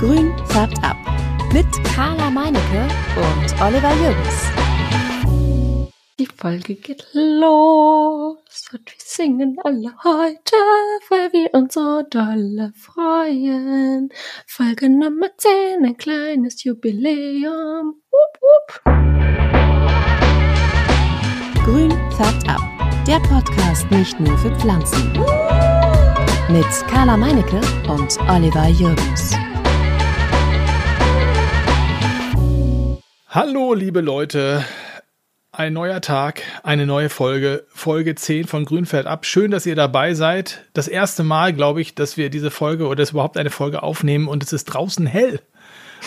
Grün färbt ab. Mit Carla Meinecke und Oliver Jürgens. Die Folge geht los und wir singen alle heute, weil wir uns so dolle freuen. Folge Nummer 10, ein kleines Jubiläum. Wupp, wupp. Grün färbt ab. Der Podcast nicht nur für Pflanzen. Mit Carla Meinecke und Oliver Jürgens. Hallo, liebe Leute. Ein neuer Tag, eine neue Folge, Folge 10 von Grünfeld ab. Schön, dass ihr dabei seid. Das erste Mal, glaube ich, dass wir diese Folge oder dass überhaupt eine Folge aufnehmen und es ist draußen hell.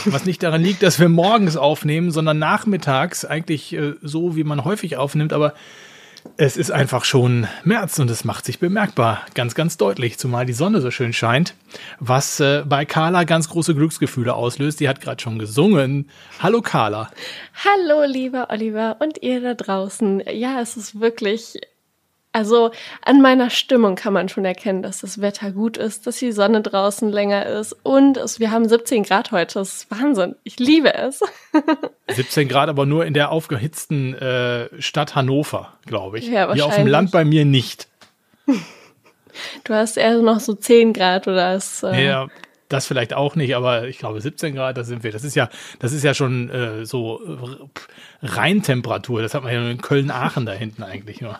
Was nicht daran liegt, dass wir morgens aufnehmen, sondern nachmittags, eigentlich äh, so, wie man häufig aufnimmt, aber es ist einfach schon März und es macht sich bemerkbar, ganz, ganz deutlich, zumal die Sonne so schön scheint, was äh, bei Carla ganz große Glücksgefühle auslöst. Die hat gerade schon gesungen. Hallo Carla. Hallo, lieber Oliver und ihr da draußen. Ja, es ist wirklich also an meiner Stimmung kann man schon erkennen, dass das Wetter gut ist, dass die Sonne draußen länger ist und es, wir haben 17 Grad heute. Das ist Wahnsinn. Ich liebe es. 17 Grad, aber nur in der aufgehitzten äh, Stadt Hannover, glaube ich. Ja, Hier auf dem Land bei mir nicht. Du hast eher noch so 10 Grad oder ist, äh Ja, das vielleicht auch nicht, aber ich glaube 17 Grad, da sind wir. Das ist ja, das ist ja schon äh, so Rheintemperatur. Das hat man ja nur in Köln-Aachen da hinten eigentlich nur.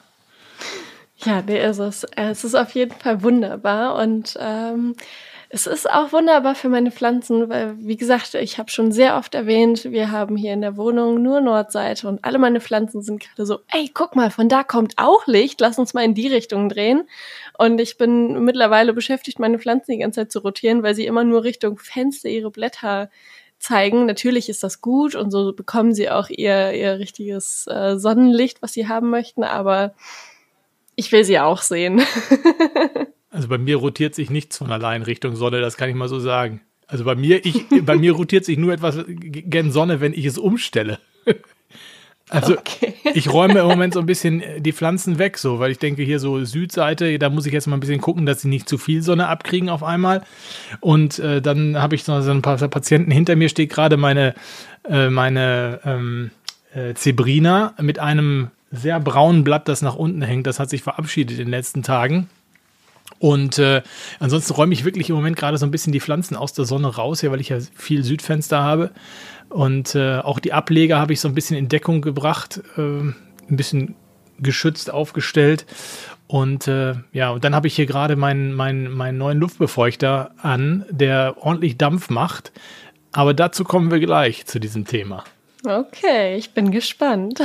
Ja, nee, ist es. Es ist auf jeden Fall wunderbar und ähm, es ist auch wunderbar für meine Pflanzen, weil, wie gesagt, ich habe schon sehr oft erwähnt, wir haben hier in der Wohnung nur Nordseite und alle meine Pflanzen sind gerade so, ey, guck mal, von da kommt auch Licht, lass uns mal in die Richtung drehen. Und ich bin mittlerweile beschäftigt, meine Pflanzen die ganze Zeit zu rotieren, weil sie immer nur Richtung Fenster ihre Blätter zeigen. Natürlich ist das gut und so bekommen sie auch ihr, ihr richtiges äh, Sonnenlicht, was sie haben möchten, aber ich will sie auch sehen. also bei mir rotiert sich nichts von allein Richtung Sonne, das kann ich mal so sagen. Also bei mir, ich, bei mir rotiert sich nur etwas gen Sonne, wenn ich es umstelle. Also okay. ich räume im Moment so ein bisschen die Pflanzen weg, so, weil ich denke, hier so Südseite, da muss ich jetzt mal ein bisschen gucken, dass sie nicht zu viel Sonne abkriegen auf einmal. Und äh, dann habe ich so, so ein paar Patienten hinter mir steht gerade meine, äh, meine ähm, äh, Zebrina mit einem sehr braunen Blatt, das nach unten hängt. Das hat sich verabschiedet in den letzten Tagen. Und äh, ansonsten räume ich wirklich im Moment gerade so ein bisschen die Pflanzen aus der Sonne raus, hier, weil ich ja viel Südfenster habe. Und äh, auch die Ableger habe ich so ein bisschen in Deckung gebracht, äh, ein bisschen geschützt aufgestellt. Und äh, ja, und dann habe ich hier gerade meinen, meinen, meinen neuen Luftbefeuchter an, der ordentlich Dampf macht. Aber dazu kommen wir gleich zu diesem Thema. Okay, ich bin gespannt.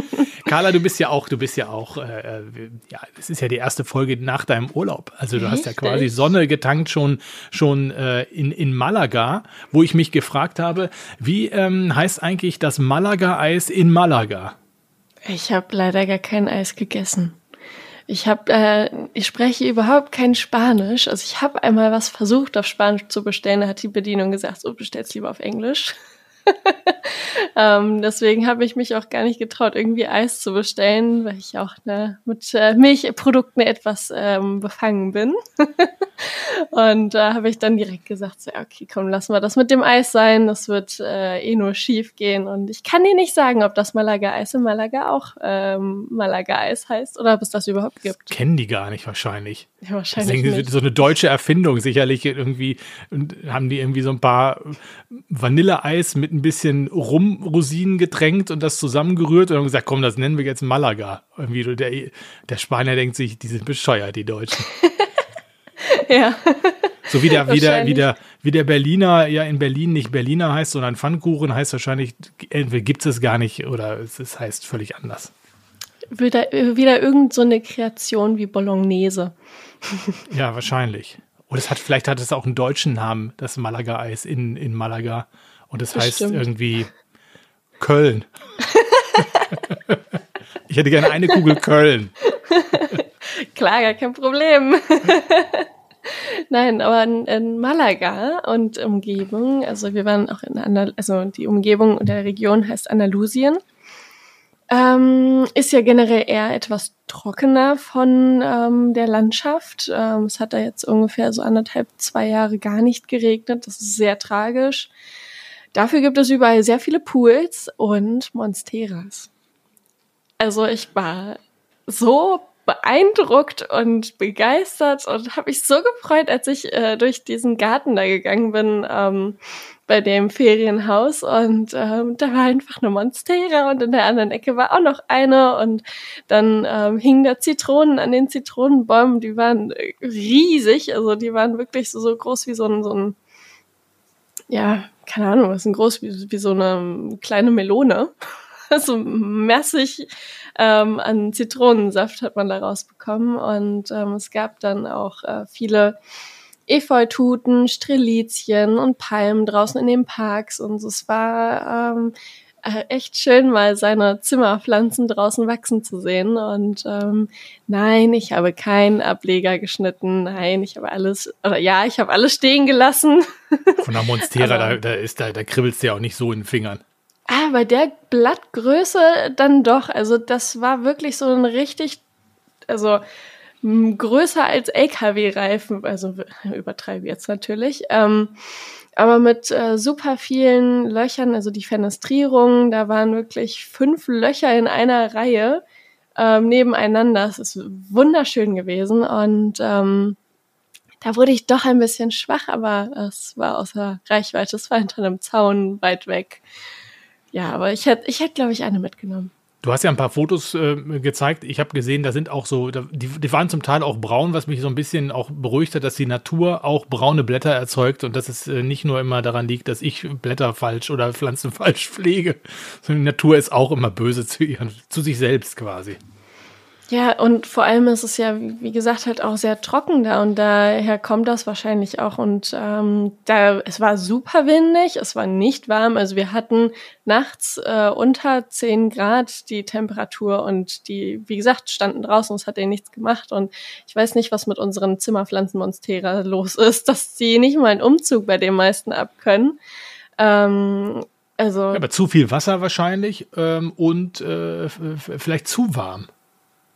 Carla, du bist ja auch, du bist ja auch, äh, äh ja, es ist ja die erste Folge nach deinem Urlaub. Also du Richtig? hast ja quasi Sonne getankt schon, schon äh, in, in Malaga, wo ich mich gefragt habe, wie ähm, heißt eigentlich das Malaga-Eis in Malaga? Ich habe leider gar kein Eis gegessen. Ich habe, äh, ich spreche überhaupt kein Spanisch. Also ich habe einmal was versucht auf Spanisch zu bestellen, da hat die Bedienung gesagt, so bestellst lieber auf Englisch. ähm, deswegen habe ich mich auch gar nicht getraut, irgendwie Eis zu bestellen, weil ich auch ne, mit äh, Milchprodukten etwas ähm, befangen bin. und da äh, habe ich dann direkt gesagt, so, okay, komm, lassen wir das mit dem Eis sein. Das wird äh, eh nur schief gehen. Und ich kann dir nicht sagen, ob das Malaga-Eis in Malaga auch ähm, Malaga-Eis heißt oder ob es das überhaupt gibt. Das kennen die gar nicht wahrscheinlich. Ja, wahrscheinlich ist so eine deutsche Erfindung sicherlich irgendwie. Und haben die irgendwie so ein paar Vanilleeis mit ein bisschen Rumrosinen getränkt und das zusammengerührt und haben gesagt, komm, das nennen wir jetzt Malaga. Irgendwie der, der Spanier denkt sich, die sind bescheuert, die Deutschen. ja. So wie der, wie, der, wie, der, wie der Berliner ja in Berlin nicht Berliner heißt, sondern Pfannkuchen heißt wahrscheinlich, entweder gibt es gar nicht oder es, es heißt völlig anders. Wieder, wieder irgend so eine Kreation wie Bolognese. ja, wahrscheinlich. Und es hat, vielleicht hat es auch einen deutschen Namen, das Malaga-Eis in, in Malaga. Und es heißt Bestimmt. irgendwie Köln. ich hätte gerne eine Kugel Köln. Klar, gar kein Problem. Nein, aber in, in, Malaga und Umgebung, also wir waren auch in Andal also die Umgebung der Region heißt Andalusien. Ähm, ist ja generell eher etwas trockener von ähm, der Landschaft. Ähm, es hat da jetzt ungefähr so anderthalb, zwei Jahre gar nicht geregnet. Das ist sehr tragisch. Dafür gibt es überall sehr viele Pools und Monsteras. Also ich war so beeindruckt und begeistert und habe mich so gefreut, als ich äh, durch diesen Garten da gegangen bin ähm, bei dem Ferienhaus und ähm, da war einfach eine Monstera und in der anderen Ecke war auch noch eine und dann ähm, hingen da Zitronen an den Zitronenbäumen, die waren riesig, also die waren wirklich so, so groß wie so ein, so ein ja, keine Ahnung, was sind groß wie, wie so eine kleine Melone. so massig ähm, an Zitronensaft hat man da rausbekommen. Und ähm, es gab dann auch äh, viele Efeututen, Strelizien und Palmen draußen in den Parks. Und es war ähm, äh, echt schön, mal seine Zimmerpflanzen draußen wachsen zu sehen. Und ähm, nein, ich habe keinen Ableger geschnitten. Nein, ich habe alles, oder ja, ich habe alles stehen gelassen. Von der Monstera, da, da, ist, da, da kribbelst du ja auch nicht so in den Fingern. Ah, bei der Blattgröße dann doch. Also das war wirklich so ein richtig, also größer als LKW-Reifen, also übertreibe jetzt natürlich. Ähm, aber mit äh, super vielen Löchern, also die Fenestrierung, da waren wirklich fünf Löcher in einer Reihe ähm, nebeneinander. Es ist wunderschön gewesen und ähm, da wurde ich doch ein bisschen schwach, aber es war außer Reichweite. Es war hinter einem Zaun weit weg. Ja, aber ich hätte, ich hätte, glaube ich, eine mitgenommen. Du hast ja ein paar Fotos äh, gezeigt. Ich habe gesehen, da sind auch so, da, die, die waren zum Teil auch braun, was mich so ein bisschen auch beruhigt hat, dass die Natur auch braune Blätter erzeugt und dass es äh, nicht nur immer daran liegt, dass ich Blätter falsch oder Pflanzen falsch pflege, sondern die Natur ist auch immer böse zu, ihren, zu sich selbst quasi. Ja, und vor allem ist es ja, wie gesagt, halt auch sehr trocken da und daher kommt das wahrscheinlich auch. Und ähm, da es war super windig, es war nicht warm. Also wir hatten nachts äh, unter 10 Grad die Temperatur und die, wie gesagt, standen draußen, es hat denen nichts gemacht. Und ich weiß nicht, was mit unseren Zimmerpflanzen Monstera los ist, dass sie nicht mal einen Umzug bei den meisten abkönnen. Ähm, also, aber zu viel Wasser wahrscheinlich ähm, und äh, vielleicht zu warm.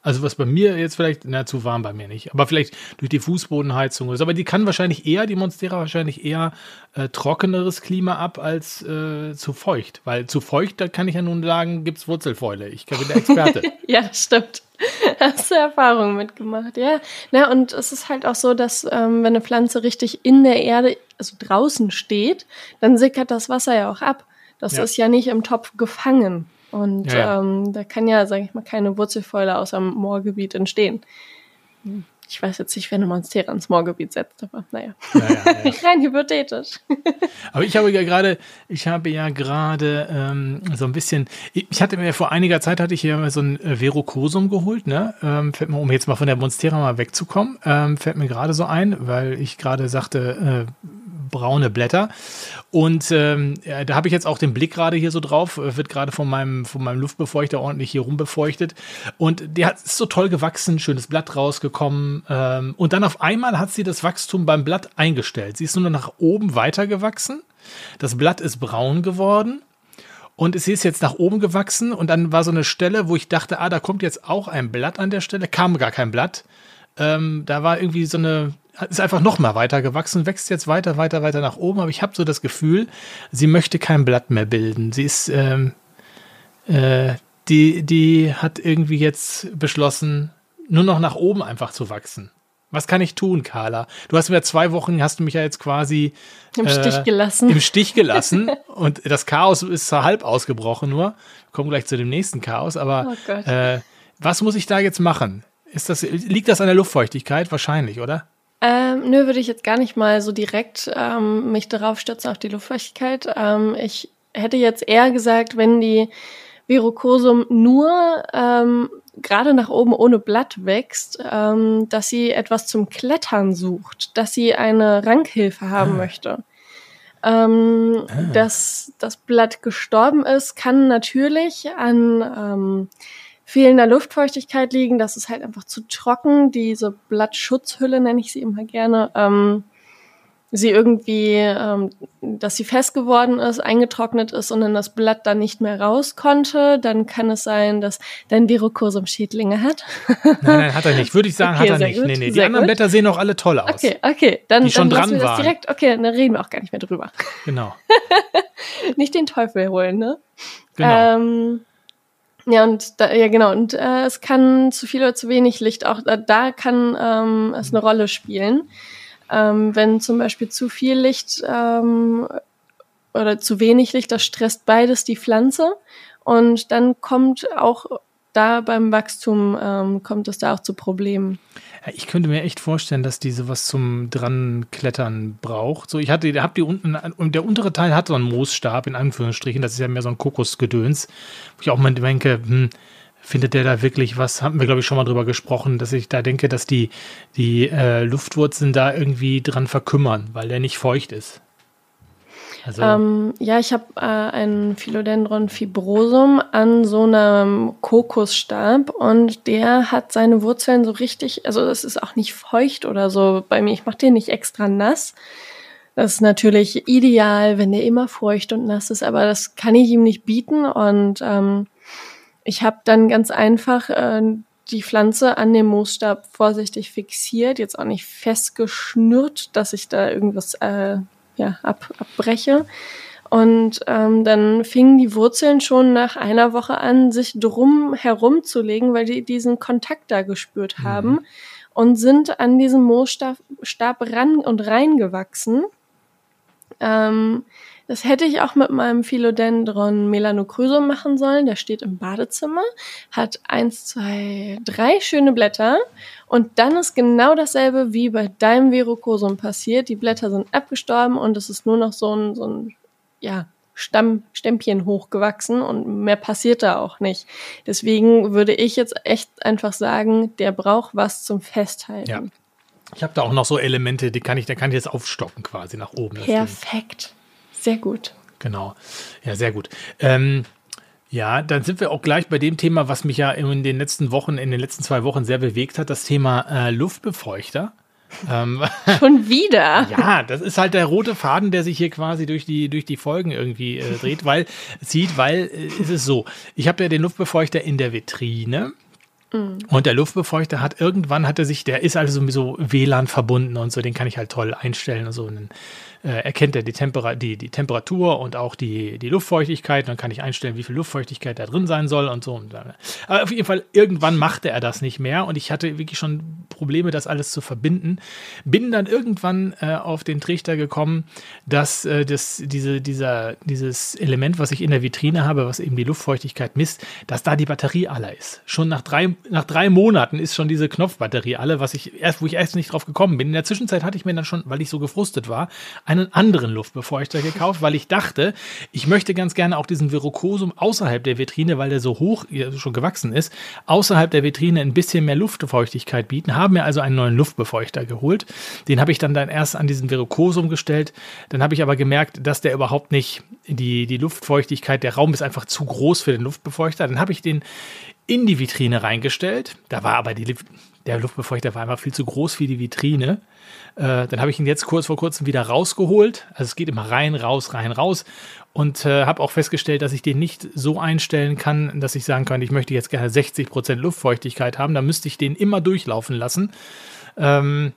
Also was bei mir jetzt vielleicht, na, zu warm bei mir nicht, aber vielleicht durch die Fußbodenheizung oder so. Aber die kann wahrscheinlich eher, die Monstera wahrscheinlich eher äh, trockeneres Klima ab als äh, zu feucht. Weil zu feucht, da kann ich ja nun sagen, gibt es Wurzelfäule. Ich bin der Experte. ja, das stimmt. Hast du Erfahrungen mitgemacht, ja. Na, und es ist halt auch so, dass ähm, wenn eine Pflanze richtig in der Erde, also draußen steht, dann sickert das Wasser ja auch ab. Das ja. ist ja nicht im Topf gefangen. Und ja, ja. Ähm, da kann ja, sage ich mal, keine Wurzelfäule aus dem Moorgebiet entstehen. Ich weiß jetzt nicht, wenn eine Monstera ins Moorgebiet setzt, aber naja. Ja, Rein hypothetisch. aber ich habe ja gerade, ich habe ja gerade ähm, so ein bisschen, ich hatte mir vor einiger Zeit hatte ich hier so ein äh, Verocosum geholt, ne? Ähm, fällt mir, um jetzt mal von der Monstera mal wegzukommen, ähm, fällt mir gerade so ein, weil ich gerade sagte, äh, braune Blätter. Und ähm, da habe ich jetzt auch den Blick gerade hier so drauf, äh, wird gerade von meinem, von meinem Luftbefeuchter ordentlich hier rumbefeuchtet. Und der hat, ist so toll gewachsen, schönes Blatt rausgekommen. Ähm, und dann auf einmal hat sie das Wachstum beim Blatt eingestellt. Sie ist nur noch nach oben weitergewachsen. Das Blatt ist braun geworden. Und es ist jetzt nach oben gewachsen und dann war so eine Stelle, wo ich dachte, ah, da kommt jetzt auch ein Blatt an der Stelle. Kam gar kein Blatt. Ähm, da war irgendwie so eine, ist einfach noch mal weiter gewachsen, wächst jetzt weiter, weiter, weiter nach oben. Aber ich habe so das Gefühl, sie möchte kein Blatt mehr bilden. Sie ist, ähm, äh, die, die hat irgendwie jetzt beschlossen, nur noch nach oben einfach zu wachsen. Was kann ich tun, Carla? Du hast mir zwei Wochen, hast du mich ja jetzt quasi im äh, Stich gelassen. Im Stich gelassen. und das Chaos ist zur halb ausgebrochen nur. Wir kommen gleich zu dem nächsten Chaos. Aber oh äh, was muss ich da jetzt machen? Ist das, liegt das an der Luftfeuchtigkeit? Wahrscheinlich, oder? Ähm, nö, würde ich jetzt gar nicht mal so direkt ähm, mich darauf stürzen auf die Luftfeuchtigkeit. Ähm, ich hätte jetzt eher gesagt, wenn die Virokosum nur ähm, gerade nach oben ohne Blatt wächst, ähm, dass sie etwas zum Klettern sucht, dass sie eine Rankhilfe haben ah. möchte. Ähm, ah. Dass das Blatt gestorben ist, kann natürlich an ähm, fehlender Luftfeuchtigkeit liegen. Das ist halt einfach zu trocken. Diese Blattschutzhülle nenne ich sie immer gerne. Ähm, sie irgendwie, ähm, dass sie fest geworden ist, eingetrocknet ist und dann das Blatt dann nicht mehr raus konnte, dann kann es sein, dass dein Virokosum Schädlinge hat. nein, nein, hat er nicht. Würde ich sagen, okay, hat er nicht. Gut, nee, nee. Die anderen gut. Blätter sehen auch alle toll aus. Okay, okay. Dann, die schon dann dran waren. direkt, okay, dann reden wir auch gar nicht mehr drüber. Genau. nicht den Teufel holen, ne? Genau. Ähm, ja, und da, ja, genau. Und äh, es kann zu viel oder zu wenig Licht auch, da, da kann ähm, es eine Rolle spielen. Ähm, wenn zum Beispiel zu viel Licht ähm, oder zu wenig Licht, das stresst beides die Pflanze. Und dann kommt auch da beim Wachstum, ähm, kommt es da auch zu Problemen. Ich könnte mir echt vorstellen, dass die sowas zum dran klettern braucht. So, ich hatte, hab die unten, und der untere Teil hat so einen Moosstab, in Anführungsstrichen. Das ist ja mehr so ein Kokosgedöns. Wo ich auch mal denke, hm, findet der da wirklich was? Haben wir, glaube ich, schon mal drüber gesprochen, dass ich da denke, dass die, die äh, Luftwurzeln da irgendwie dran verkümmern, weil der nicht feucht ist. Also ähm, ja, ich habe äh, ein Philodendron fibrosum an so einem Kokosstab und der hat seine Wurzeln so richtig, also das ist auch nicht feucht oder so bei mir. Ich mache den nicht extra nass. Das ist natürlich ideal, wenn der immer feucht und nass ist, aber das kann ich ihm nicht bieten und ähm, ich habe dann ganz einfach äh, die Pflanze an dem Moosstab vorsichtig fixiert, jetzt auch nicht festgeschnürt, dass ich da irgendwas äh, ja, ab, abbreche. Und ähm, dann fingen die Wurzeln schon nach einer Woche an, sich drum herumzulegen, weil die diesen Kontakt da gespürt mhm. haben mhm. und sind an diesem Moosstab Stab ran und reingewachsen. Ähm, das hätte ich auch mit meinem Philodendron melanocrysum machen sollen. Der steht im Badezimmer, hat eins, zwei, drei schöne Blätter. Und dann ist genau dasselbe wie bei deinem Verocosum passiert. Die Blätter sind abgestorben und es ist nur noch so ein, so ein ja, Stammstämpchen hochgewachsen und mehr passiert da auch nicht. Deswegen würde ich jetzt echt einfach sagen, der braucht was zum Festhalten. Ja. Ich habe da auch noch so Elemente, die kann ich, da kann ich jetzt aufstocken quasi nach oben. Perfekt. Sehr gut. Genau. Ja, sehr gut. Ähm, ja, dann sind wir auch gleich bei dem Thema, was mich ja in den letzten Wochen, in den letzten zwei Wochen sehr bewegt hat, das Thema äh, Luftbefeuchter. Ähm, Schon wieder. ja, das ist halt der rote Faden, der sich hier quasi durch die, durch die Folgen irgendwie äh, dreht, weil, zieht, weil äh, ist es so, ich habe ja den Luftbefeuchter in der Vitrine. Mhm. Und der Luftbefeuchter hat irgendwann hat er sich, der ist also so WLAN verbunden und so, den kann ich halt toll einstellen und so. Und äh, erkennt er die, Tempera die, die Temperatur und auch die, die Luftfeuchtigkeit. Dann kann ich einstellen, wie viel Luftfeuchtigkeit da drin sein soll und so. Aber auf jeden Fall, irgendwann machte er das nicht mehr und ich hatte wirklich schon Probleme, das alles zu verbinden. Bin dann irgendwann äh, auf den Trichter gekommen, dass äh, das, diese, dieser, dieses Element, was ich in der Vitrine habe, was eben die Luftfeuchtigkeit misst, dass da die Batterie alle ist. Schon nach drei, nach drei Monaten ist schon diese Knopfbatterie alle, was ich erst, wo ich erst nicht drauf gekommen bin. In der Zwischenzeit hatte ich mir dann schon, weil ich so gefrustet war, einen anderen Luftbefeuchter gekauft, weil ich dachte, ich möchte ganz gerne auch diesen Virokosum außerhalb der Vitrine, weil der so hoch schon gewachsen ist, außerhalb der Vitrine ein bisschen mehr Luftfeuchtigkeit bieten. Haben mir also einen neuen Luftbefeuchter geholt. Den habe ich dann, dann erst an diesen Virokosum gestellt. Dann habe ich aber gemerkt, dass der überhaupt nicht die, die Luftfeuchtigkeit, der Raum ist einfach zu groß für den Luftbefeuchter. Dann habe ich den in die Vitrine reingestellt. Da war aber die, der Luftbefeuchter war einfach viel zu groß für die Vitrine. Äh, dann habe ich ihn jetzt kurz vor kurzem wieder rausgeholt. Also es geht immer rein, raus, rein, raus. Und äh, habe auch festgestellt, dass ich den nicht so einstellen kann, dass ich sagen kann, ich möchte jetzt gerne 60% Luftfeuchtigkeit haben. Da müsste ich den immer durchlaufen lassen. Ähm,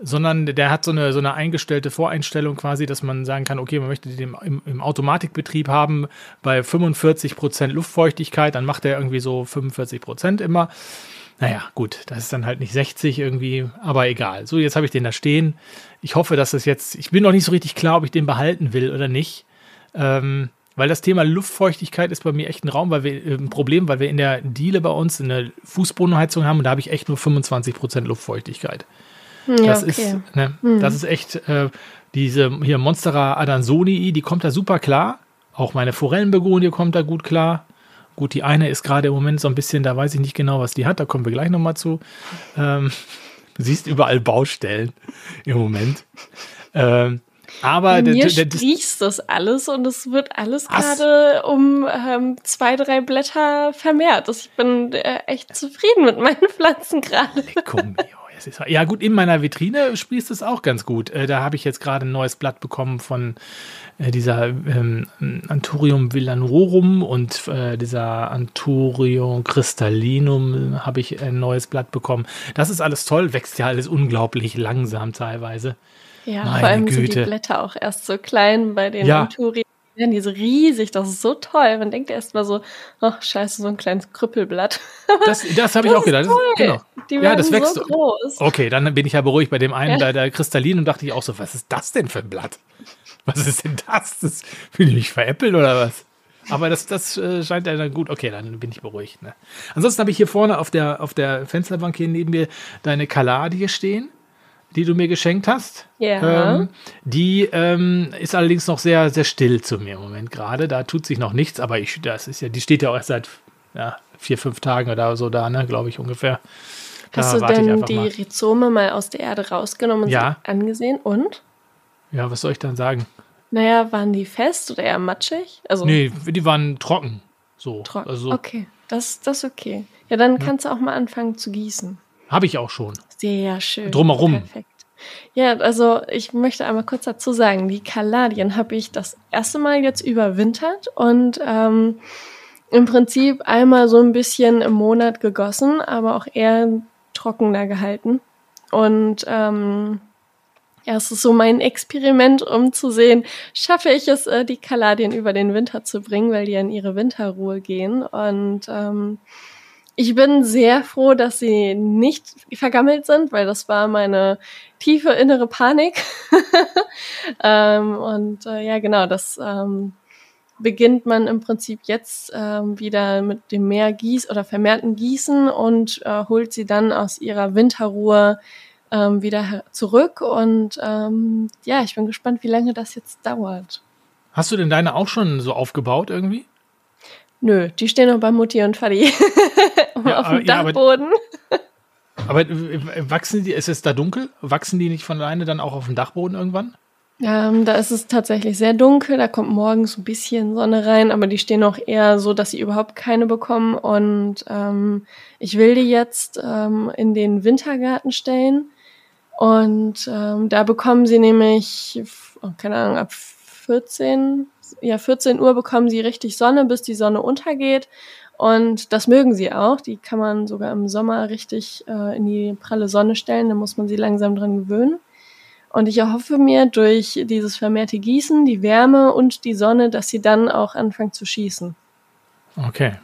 sondern der hat so eine, so eine eingestellte Voreinstellung quasi, dass man sagen kann, okay, man möchte den im, im Automatikbetrieb haben bei 45% Luftfeuchtigkeit, dann macht er irgendwie so 45% immer. Naja, gut, das ist dann halt nicht 60 irgendwie, aber egal. So, jetzt habe ich den da stehen. Ich hoffe, dass es jetzt, ich bin noch nicht so richtig klar, ob ich den behalten will oder nicht. Ähm, weil das Thema Luftfeuchtigkeit ist bei mir echt ein Raum, weil wir äh, ein Problem, weil wir in der Diele bei uns eine Fußbodenheizung haben und da habe ich echt nur 25% Luftfeuchtigkeit. Ja, das okay. ist, ne, hm. das ist echt äh, diese hier Monstera adansonii, die kommt da super klar. Auch meine Forellenbegonie kommt da gut klar. Gut, die eine ist gerade im Moment so ein bisschen, da weiß ich nicht genau, was die hat, da kommen wir gleich nochmal zu. Ähm, du siehst überall Baustellen im Moment. Ähm, aber Mir der, sprießt das alles und es wird alles gerade um ähm, zwei, drei Blätter vermehrt. Ich bin äh, echt zufrieden mit meinen Pflanzen gerade. Ja, gut, in meiner Vitrine sprießt es auch ganz gut. Äh, da habe ich jetzt gerade ein neues Blatt bekommen von äh, dieser ähm, Anthurium villanorum und äh, dieser Anthurium crystallinum habe ich ein neues Blatt bekommen. Das ist alles toll, wächst ja alles unglaublich langsam teilweise. Ja, Meine vor allem Güte. sind die Blätter auch erst so klein bei den ja. Anthurien werden die so riesig, das ist so toll. Man denkt erst mal so, ach scheiße, so ein kleines Krüppelblatt. Das, das habe ich auch gedacht. Das, genau. Die ja, das wächst so groß. Okay, dann bin ich ja beruhigt bei dem einen, ja. da der Kristallin und dachte ich auch so, was ist das denn für ein Blatt? Was ist denn das? Das will ich mich veräppeln oder was? Aber das, das äh, scheint ja dann gut. Okay, dann bin ich beruhigt. Ne? Ansonsten habe ich hier vorne auf der, auf der Fensterbank hier neben mir deine Kaladie stehen die du mir geschenkt hast. Ja. Ähm, die ähm, ist allerdings noch sehr, sehr still zu mir im Moment gerade. Da tut sich noch nichts, aber ich, das ist ja, die steht ja auch erst seit ja, vier, fünf Tagen oder so da, ne, glaube ich ungefähr. Hast da du denn die mal. Rhizome mal aus der Erde rausgenommen und ja. angesehen? Und? Ja, was soll ich dann sagen? Naja, waren die fest oder eher matschig? Also, nee, die waren trocken. So. Trocken. Also, okay, das, das ist okay. Ja, dann ja. kannst du auch mal anfangen zu gießen. Habe ich auch schon. Sehr schön. Drumherum. Perfekt. Ja, also ich möchte einmal kurz dazu sagen, die Kaladien habe ich das erste Mal jetzt überwintert und ähm, im Prinzip einmal so ein bisschen im Monat gegossen, aber auch eher trockener gehalten. Und ähm, ja, es ist so mein Experiment, um zu sehen, schaffe ich es, äh, die Kaladien über den Winter zu bringen, weil die in ihre Winterruhe gehen. Und ähm, ich bin sehr froh, dass sie nicht vergammelt sind, weil das war meine tiefe innere Panik. ähm, und äh, ja, genau, das ähm, beginnt man im Prinzip jetzt ähm, wieder mit dem mehr Gieß oder vermehrten Gießen und äh, holt sie dann aus ihrer Winterruhe ähm, wieder zurück. Und ähm, ja, ich bin gespannt, wie lange das jetzt dauert. Hast du denn deine auch schon so aufgebaut irgendwie? Nö, die stehen noch bei Mutti und Fadi ja, auf dem ja, Dachboden. Aber, aber, äh, wachsen die, ist es da dunkel? Wachsen die nicht von alleine dann auch auf dem Dachboden irgendwann? Ähm, da ist es tatsächlich sehr dunkel, da kommt morgens ein bisschen Sonne rein, aber die stehen auch eher so, dass sie überhaupt keine bekommen. Und ähm, ich will die jetzt ähm, in den Wintergarten stellen. Und ähm, da bekommen sie nämlich, oh, keine Ahnung, ab 14, ja, 14 Uhr bekommen sie richtig Sonne, bis die Sonne untergeht. Und das mögen sie auch. Die kann man sogar im Sommer richtig äh, in die pralle Sonne stellen. Da muss man sie langsam dran gewöhnen. Und ich erhoffe mir durch dieses vermehrte Gießen, die Wärme und die Sonne, dass sie dann auch anfangen zu schießen. Okay.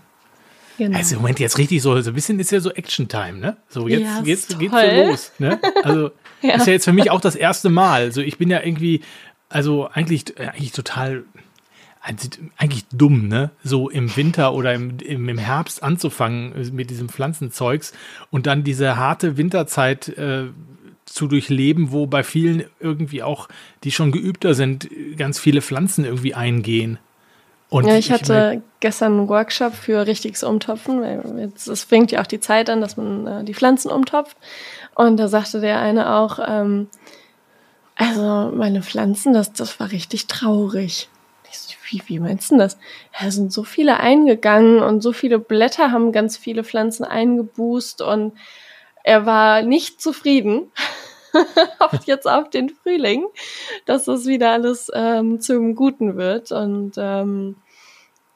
Genau. Also im Moment jetzt richtig so, so ein bisschen ist ja so Action-Time, ne? So jetzt, ja, jetzt geht's so los, ne? Also ja. ist ja jetzt für mich auch das erste Mal. Also ich bin ja irgendwie, also eigentlich, eigentlich total also eigentlich dumm, ne? So im Winter oder im, im, im, Herbst anzufangen mit diesem Pflanzenzeugs und dann diese harte Winterzeit äh, zu durchleben, wo bei vielen irgendwie auch, die schon geübter sind, ganz viele Pflanzen irgendwie eingehen. Und ja, ich hatte ich gestern einen Workshop für richtiges Umtopfen, weil jetzt, es fängt ja auch die Zeit an, dass man äh, die Pflanzen umtopft. Und da sagte der eine auch, ähm, also meine Pflanzen, das, das war richtig traurig wie, wie meinst du das? Ja, sind so viele eingegangen und so viele Blätter haben ganz viele Pflanzen eingeboost und er war nicht zufrieden. hofft jetzt auf den Frühling, dass das wieder alles ähm, zum Guten wird. Und ähm,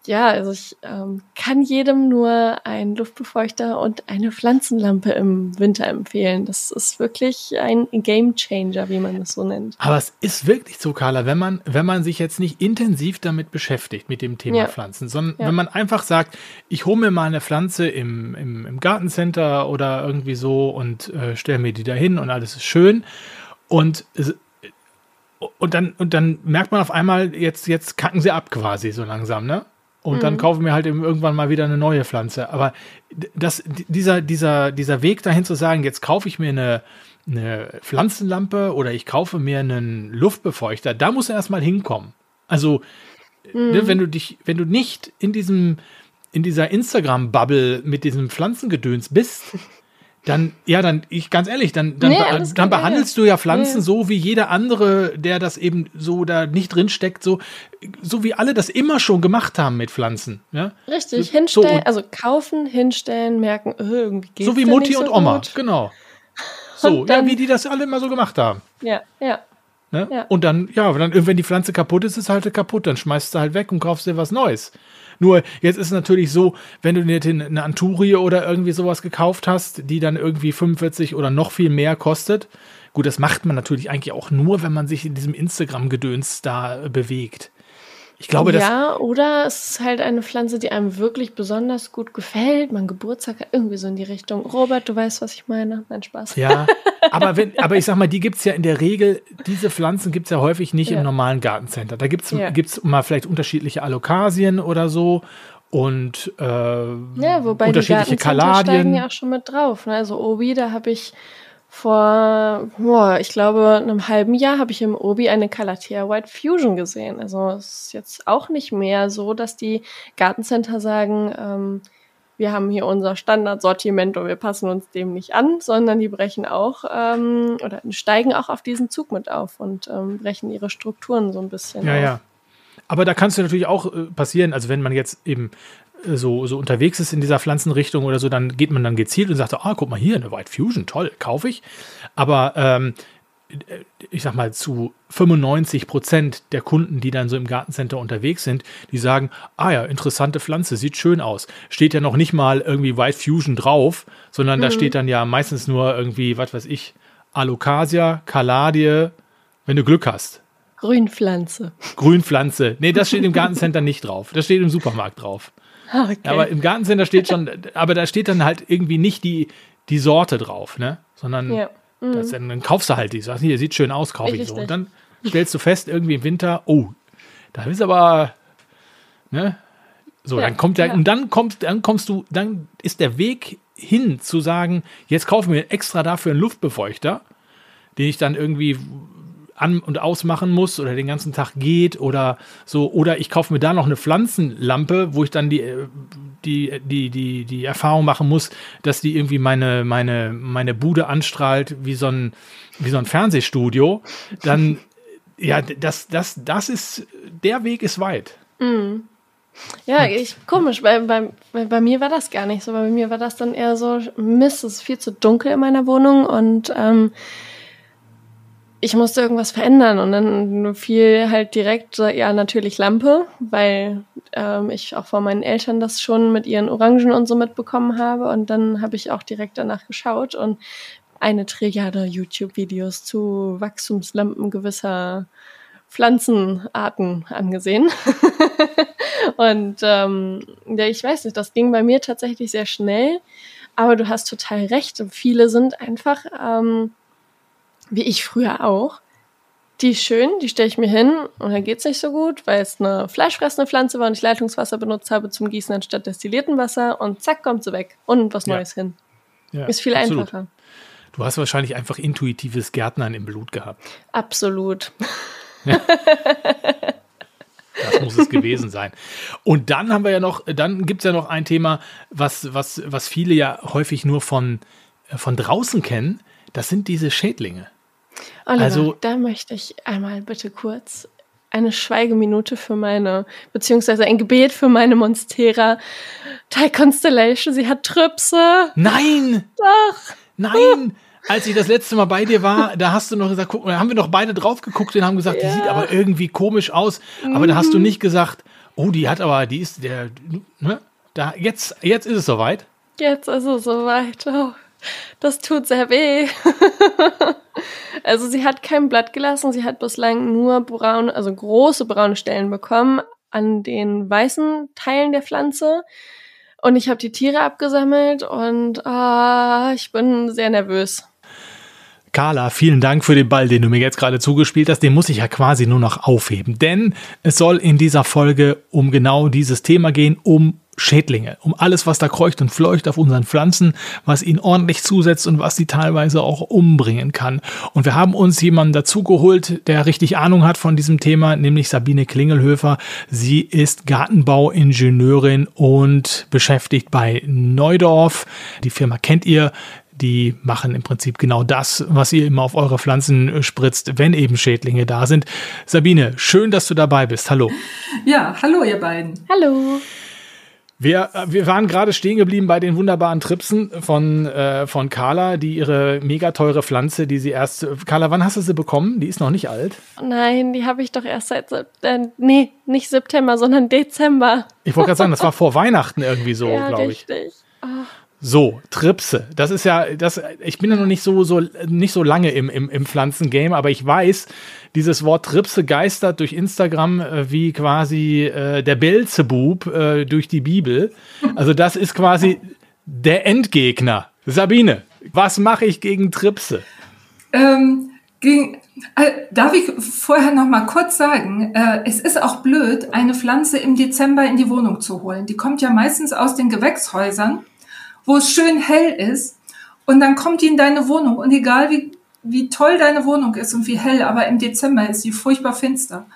ja, also ich ähm, kann jedem nur einen Luftbefeuchter und eine Pflanzenlampe im Winter empfehlen. Das ist wirklich ein Game Changer, wie man das so nennt. Aber es ist wirklich so, Carla, wenn man, wenn man sich jetzt nicht intensiv damit beschäftigt, mit dem Thema ja. Pflanzen, sondern ja. wenn man einfach sagt, ich hole mir mal eine Pflanze im, im, im Gartencenter oder irgendwie so und äh, stelle mir die da hin und alles ist schön. Und und dann, und dann merkt man auf einmal, jetzt, jetzt kacken sie ab quasi so langsam, ne? Und mhm. dann kaufen wir halt eben irgendwann mal wieder eine neue Pflanze. Aber das, dieser, dieser, dieser Weg dahin zu sagen, jetzt kaufe ich mir eine, eine Pflanzenlampe oder ich kaufe mir einen Luftbefeuchter, da muss er erstmal hinkommen. Also, mhm. ne, wenn du dich, wenn du nicht in diesem, in dieser Instagram-Bubble mit diesem Pflanzengedöns bist, dann, ja, dann, ich ganz ehrlich, dann, dann, nee, be dann behandelst ja. du ja Pflanzen nee. so wie jeder andere, der das eben so da nicht drin steckt, so, so wie alle das immer schon gemacht haben mit Pflanzen. Ja? Richtig, so, hinstellen, so, also kaufen, hinstellen, merken, oh, irgendwie geht So wie Mutti und Oma, gut. genau. So, ja, wie die das alle immer so gemacht haben. Ja, ja. Ne? ja. Und dann, ja, dann, wenn die Pflanze kaputt ist, ist halt kaputt. Dann schmeißt du halt weg und kaufst dir was Neues. Nur jetzt ist es natürlich so, wenn du dir eine Anturie oder irgendwie sowas gekauft hast, die dann irgendwie 45 oder noch viel mehr kostet. Gut, das macht man natürlich eigentlich auch nur, wenn man sich in diesem Instagram-Gedöns da bewegt. Ich glaube, dass. Ja, oder es ist halt eine Pflanze, die einem wirklich besonders gut gefällt. Man Geburtstag hat irgendwie so in die Richtung. Robert, du weißt, was ich meine. Mein Spaß. Ja, aber, wenn, aber ich sag mal, die gibt es ja in der Regel, diese Pflanzen gibt es ja häufig nicht ja. im normalen Gartencenter. Da gibt es ja. mal vielleicht unterschiedliche Allokasien oder so und äh, ja, wobei unterschiedliche die Kaladien. steigen ja auch schon mit drauf. Ne? Also Obi, da habe ich vor, boah, ich glaube, einem halben Jahr habe ich im Obi eine Calathea White Fusion gesehen. Also es ist jetzt auch nicht mehr so, dass die Gartencenter sagen, ähm, wir haben hier unser Standardsortiment und wir passen uns dem nicht an, sondern die brechen auch ähm, oder steigen auch auf diesen Zug mit auf und ähm, brechen ihre Strukturen so ein bisschen. Ja, auf. ja. Aber da kann es natürlich auch äh, passieren, also wenn man jetzt eben so, so unterwegs ist in dieser Pflanzenrichtung oder so, dann geht man dann gezielt und sagt, ah, guck mal hier, eine White Fusion, toll, kaufe ich. Aber ähm, ich sag mal, zu 95 Prozent der Kunden, die dann so im Gartencenter unterwegs sind, die sagen, ah ja, interessante Pflanze, sieht schön aus. Steht ja noch nicht mal irgendwie White Fusion drauf, sondern mhm. da steht dann ja meistens nur irgendwie, was weiß ich, Alocasia, Kaladie, wenn du Glück hast. Grünpflanze. Grünpflanze. Nee, das steht im Gartencenter nicht drauf. Das steht im Supermarkt drauf. Okay. Aber im Gartencenter steht schon, aber da steht dann halt irgendwie nicht die, die Sorte drauf, ne? Sondern ja. mhm. das, dann kaufst du halt die. Sagst, hier, sieht schön aus, kaufe ich, ich so. Und dann stellst du fest, irgendwie im Winter, oh, da ist aber, ne? So, ja, dann kommt der, ja. und dann kommst, dann kommst du, dann ist der Weg hin zu sagen, jetzt kaufen wir extra dafür einen Luftbefeuchter, den ich dann irgendwie an- und ausmachen muss oder den ganzen Tag geht oder so. Oder ich kaufe mir da noch eine Pflanzenlampe, wo ich dann die, die, die, die, die Erfahrung machen muss, dass die irgendwie meine, meine, meine Bude anstrahlt wie so ein, wie so ein Fernsehstudio. Dann, ja, das, das, das ist, der Weg ist weit. Mhm. Ja, ich, komisch, bei, bei, bei mir war das gar nicht so. Bei mir war das dann eher so, Mist, es ist viel zu dunkel in meiner Wohnung und ähm, ich musste irgendwas verändern und dann fiel halt direkt ja natürlich Lampe, weil ähm, ich auch von meinen Eltern das schon mit ihren Orangen und so mitbekommen habe und dann habe ich auch direkt danach geschaut und eine Trilliarde YouTube-Videos zu Wachstumslampen gewisser Pflanzenarten angesehen. und ähm, ja, ich weiß nicht, das ging bei mir tatsächlich sehr schnell, aber du hast total recht. Viele sind einfach ähm, wie ich früher auch. Die ist schön, die stelle ich mir hin und dann geht's nicht so gut, weil es eine fleischfressende Pflanze war und ich Leitungswasser benutzt habe zum Gießen anstatt destillierten Wasser und zack, kommt sie weg und was Neues ja. hin. Ja, ist viel absolut. einfacher. Du hast wahrscheinlich einfach intuitives Gärtnern im Blut gehabt. Absolut. Ja. Das muss es gewesen sein. Und dann haben wir ja noch, dann gibt es ja noch ein Thema, was, was, was viele ja häufig nur von, von draußen kennen. Das sind diese Schädlinge. Oliver, also, da möchte ich einmal bitte kurz eine Schweigeminute für meine, beziehungsweise ein Gebet für meine Monstera. Thai Constellation, sie hat Trüpse. Nein! Doch! Nein! Als ich das letzte Mal bei dir war, da hast du noch gesagt, guck, da haben wir noch beide drauf geguckt und haben gesagt, ja. die sieht aber irgendwie komisch aus. Aber mhm. da hast du mhm. nicht gesagt, oh, die hat aber, die ist der, ne? Da, jetzt, jetzt ist es soweit. Jetzt ist es soweit. Oh, das tut sehr weh. also sie hat kein Blatt gelassen, sie hat bislang nur braune, also große braune Stellen bekommen an den weißen Teilen der Pflanze. Und ich habe die Tiere abgesammelt und ah, ich bin sehr nervös. Carla, vielen Dank für den Ball, den du mir jetzt gerade zugespielt hast. Den muss ich ja quasi nur noch aufheben, denn es soll in dieser Folge um genau dieses Thema gehen, um Schädlinge, um alles, was da kreucht und fleucht auf unseren Pflanzen, was ihnen ordentlich zusetzt und was sie teilweise auch umbringen kann. Und wir haben uns jemanden dazugeholt, der richtig Ahnung hat von diesem Thema, nämlich Sabine Klingelhöfer. Sie ist Gartenbauingenieurin und beschäftigt bei Neudorf. Die Firma kennt ihr die machen im Prinzip genau das, was ihr immer auf eure Pflanzen spritzt, wenn eben Schädlinge da sind. Sabine, schön, dass du dabei bist. Hallo. Ja, hallo ihr beiden. Hallo. Wir, wir waren gerade stehen geblieben bei den wunderbaren Tripsen von, äh, von Carla, die ihre mega teure Pflanze, die sie erst. Carla, wann hast du sie bekommen? Die ist noch nicht alt. Nein, die habe ich doch erst seit. Äh, nee, nicht September, sondern Dezember. Ich wollte gerade sagen, das war vor Weihnachten irgendwie so, ja, glaube ich. Richtig. Oh. So, Tripse. Das ist ja, das, ich bin ja noch nicht so, so, nicht so lange im, im, im Pflanzengame, aber ich weiß, dieses Wort Tripse geistert durch Instagram äh, wie quasi äh, der Belzebub äh, durch die Bibel. Also das ist quasi der Endgegner. Sabine, was mache ich gegen Tripse? Ähm, gegen, äh, darf ich vorher noch mal kurz sagen, äh, es ist auch blöd, eine Pflanze im Dezember in die Wohnung zu holen. Die kommt ja meistens aus den Gewächshäusern wo es schön hell ist. Und dann kommt die in deine Wohnung. Und egal wie, wie toll deine Wohnung ist und wie hell, aber im Dezember ist sie furchtbar finster.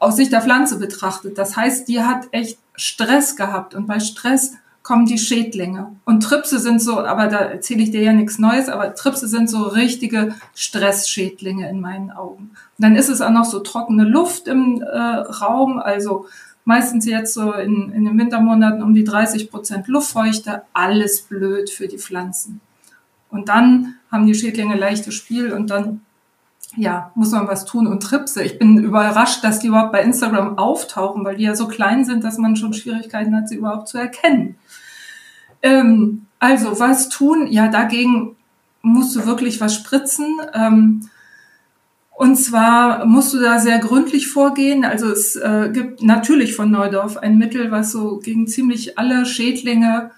Aus Sicht der Pflanze betrachtet. Das heißt, die hat echt Stress gehabt. Und bei Stress kommen die Schädlinge. Und Tripse sind so, aber da erzähle ich dir ja nichts Neues, aber Tripse sind so richtige Stressschädlinge in meinen Augen. Und dann ist es auch noch so trockene Luft im äh, Raum, also meistens jetzt so in, in den Wintermonaten um die 30 Prozent Luftfeuchte, alles blöd für die Pflanzen. Und dann haben die Schädlinge leichtes Spiel und dann, ja, muss man was tun und Tripse. Ich bin überrascht, dass die überhaupt bei Instagram auftauchen, weil die ja so klein sind, dass man schon Schwierigkeiten hat, sie überhaupt zu erkennen. Ähm, also, was tun? Ja, dagegen musst du wirklich was spritzen. Ähm, und zwar musst du da sehr gründlich vorgehen. Also es äh, gibt natürlich von Neudorf ein Mittel, was so gegen ziemlich alle Schädlinge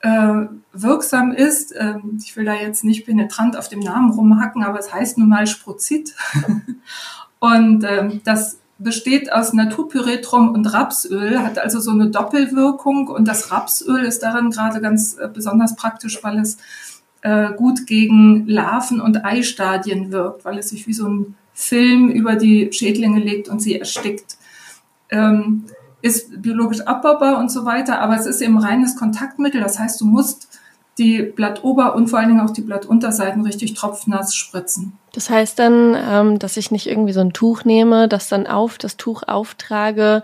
äh, wirksam ist. Ähm, ich will da jetzt nicht penetrant auf dem Namen rumhacken, aber es heißt nun mal Sprozit. und ähm, das besteht aus Naturpyretrum und Rapsöl, hat also so eine Doppelwirkung. Und das Rapsöl ist daran gerade ganz äh, besonders praktisch, weil es äh, gut gegen Larven und Eistadien wirkt, weil es sich wie so ein Film über die Schädlinge legt und sie erstickt. Ähm, ist biologisch abbaubar und so weiter, aber es ist eben reines Kontaktmittel. Das heißt, du musst die Blattober- und vor allen Dingen auch die Blattunterseiten richtig tropfnass spritzen. Das heißt dann, ähm, dass ich nicht irgendwie so ein Tuch nehme, das dann auf das Tuch auftrage,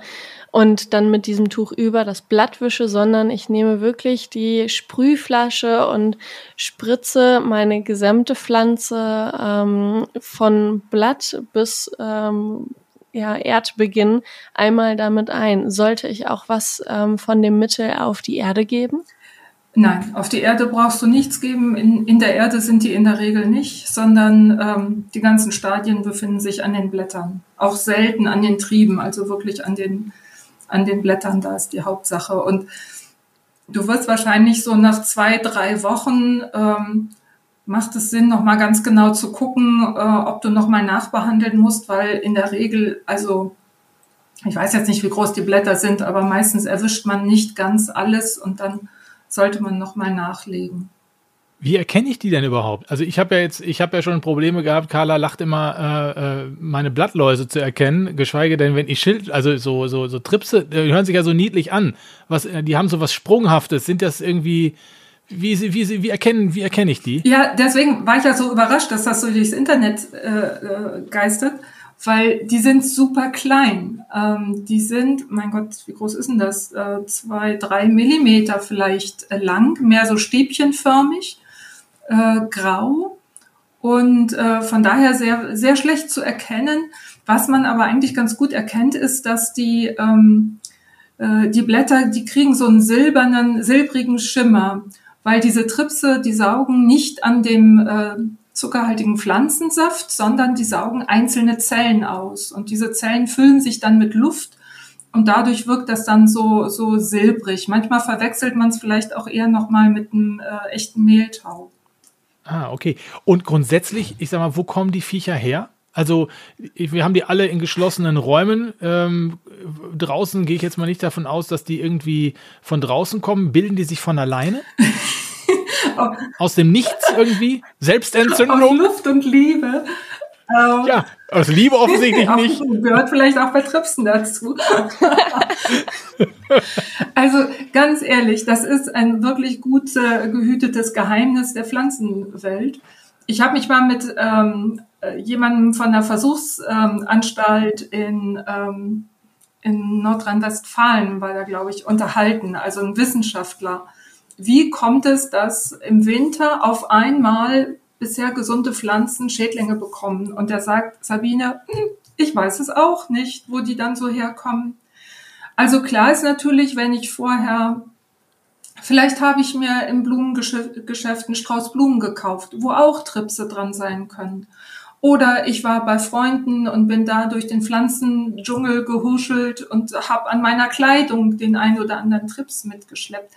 und dann mit diesem Tuch über das Blatt wische, sondern ich nehme wirklich die Sprühflasche und spritze meine gesamte Pflanze ähm, von Blatt bis ähm, ja, Erdbeginn einmal damit ein. Sollte ich auch was ähm, von dem Mittel auf die Erde geben? Nein, auf die Erde brauchst du nichts geben. In, in der Erde sind die in der Regel nicht, sondern ähm, die ganzen Stadien befinden sich an den Blättern. Auch selten an den Trieben, also wirklich an den an den Blättern, da ist die Hauptsache. Und du wirst wahrscheinlich so nach zwei, drei Wochen ähm, macht es Sinn, nochmal ganz genau zu gucken, äh, ob du nochmal nachbehandeln musst, weil in der Regel, also ich weiß jetzt nicht, wie groß die Blätter sind, aber meistens erwischt man nicht ganz alles und dann sollte man nochmal nachlegen. Wie erkenne ich die denn überhaupt? Also ich habe ja jetzt, ich habe ja schon Probleme gehabt, Carla lacht immer, äh, äh, meine Blattläuse zu erkennen, geschweige denn, wenn ich Schild, also so, so, so Tripse, die hören sich ja so niedlich an. Was, äh, die haben so was Sprunghaftes. Sind das irgendwie, wie, wie, wie, erkennen, wie erkenne ich die? Ja, deswegen war ich ja so überrascht, dass das so durchs Internet äh, äh, geistert, weil die sind super klein. Ähm, die sind, mein Gott, wie groß ist denn das? Äh, zwei, drei Millimeter vielleicht äh, lang, mehr so stäbchenförmig äh, grau und äh, von daher sehr, sehr schlecht zu erkennen. Was man aber eigentlich ganz gut erkennt, ist, dass die, ähm, äh, die Blätter, die kriegen so einen silbernen, silbrigen Schimmer, weil diese Tripse, die saugen nicht an dem äh, zuckerhaltigen Pflanzensaft, sondern die saugen einzelne Zellen aus. Und diese Zellen füllen sich dann mit Luft und dadurch wirkt das dann so, so silbrig. Manchmal verwechselt man es vielleicht auch eher nochmal mit einem äh, echten Mehltau. Ah, okay. Und grundsätzlich, ich sag mal, wo kommen die Viecher her? Also, wir haben die alle in geschlossenen Räumen. Ähm, draußen gehe ich jetzt mal nicht davon aus, dass die irgendwie von draußen kommen. Bilden die sich von alleine? Aus dem Nichts irgendwie? Selbstentzündung? Aus Luft und Liebe. Ähm, ja, aus Liebe offensichtlich nicht. Gehört vielleicht auch bei Tripsen dazu. also ganz ehrlich, das ist ein wirklich gut äh, gehütetes Geheimnis der Pflanzenwelt. Ich habe mich mal mit ähm, jemandem von der Versuchsanstalt in, ähm, in Nordrhein-Westfalen war da, glaube ich, unterhalten, also ein Wissenschaftler. Wie kommt es, dass im Winter auf einmal bisher gesunde Pflanzen Schädlinge bekommen? Und er sagt, Sabine, hm, ich weiß es auch nicht, wo die dann so herkommen. Also klar ist natürlich, wenn ich vorher, vielleicht habe ich mir im Blumengeschäft einen Strauß Blumen gekauft, wo auch Tripse dran sein können. Oder ich war bei Freunden und bin da durch den Pflanzendschungel gehuschelt und habe an meiner Kleidung den ein oder anderen Trips mitgeschleppt.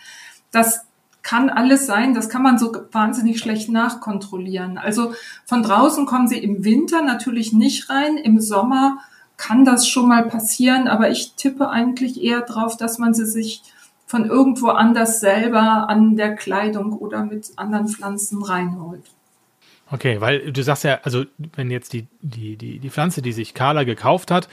Das kann alles sein, das kann man so wahnsinnig schlecht nachkontrollieren. Also von draußen kommen sie im Winter natürlich nicht rein, im Sommer kann das schon mal passieren, aber ich tippe eigentlich eher drauf, dass man sie sich von irgendwo anders selber an der Kleidung oder mit anderen Pflanzen reinholt. Okay, weil du sagst ja, also wenn jetzt die, die, die, die Pflanze, die sich Carla gekauft hat,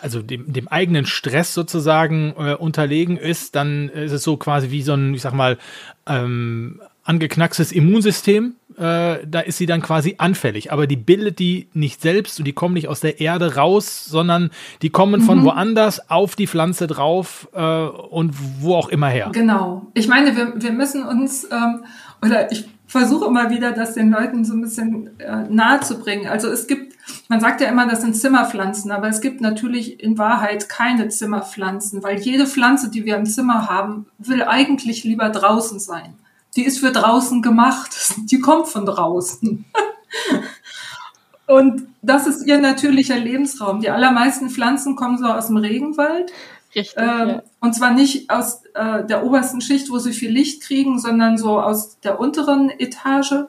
also dem, dem eigenen Stress sozusagen äh, unterlegen ist, dann ist es so quasi wie so ein, ich sag mal, ähm, angeknackstes Immunsystem. Äh, da ist sie dann quasi anfällig. Aber die bildet die nicht selbst und die kommen nicht aus der Erde raus, sondern die kommen mhm. von woanders auf die Pflanze drauf äh, und wo auch immer her. Genau. Ich meine, wir, wir müssen uns, ähm, oder ich versuche immer wieder, das den Leuten so ein bisschen äh, nahe zu bringen. Also es gibt, man sagt ja immer, das sind Zimmerpflanzen, aber es gibt natürlich in Wahrheit keine Zimmerpflanzen, weil jede Pflanze, die wir im Zimmer haben, will eigentlich lieber draußen sein. Die ist für draußen gemacht. Die kommt von draußen. Und das ist ihr natürlicher Lebensraum. Die allermeisten Pflanzen kommen so aus dem Regenwald. Richtig. Ähm, ja. Und zwar nicht aus äh, der obersten Schicht, wo sie viel Licht kriegen, sondern so aus der unteren Etage,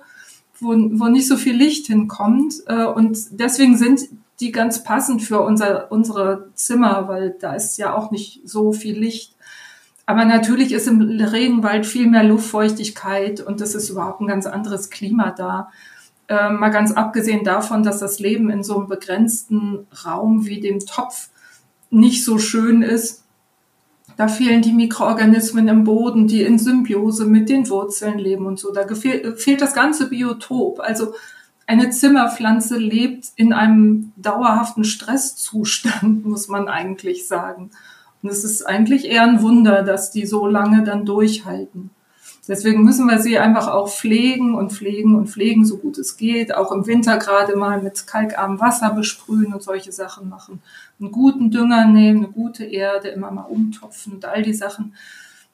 wo, wo nicht so viel Licht hinkommt. Äh, und deswegen sind die ganz passend für unser, unsere Zimmer, weil da ist ja auch nicht so viel Licht. Aber natürlich ist im Regenwald viel mehr Luftfeuchtigkeit und es ist überhaupt ein ganz anderes Klima da. Äh, mal ganz abgesehen davon, dass das Leben in so einem begrenzten Raum wie dem Topf nicht so schön ist. Da fehlen die Mikroorganismen im Boden, die in Symbiose mit den Wurzeln leben und so. Da fehlt das ganze Biotop. Also eine Zimmerpflanze lebt in einem dauerhaften Stresszustand, muss man eigentlich sagen. Und es ist eigentlich eher ein Wunder, dass die so lange dann durchhalten. Deswegen müssen wir sie einfach auch pflegen und pflegen und pflegen, so gut es geht. Auch im Winter gerade mal mit kalkarmem Wasser besprühen und solche Sachen machen. Einen guten Dünger nehmen, eine gute Erde, immer mal umtopfen und all die Sachen,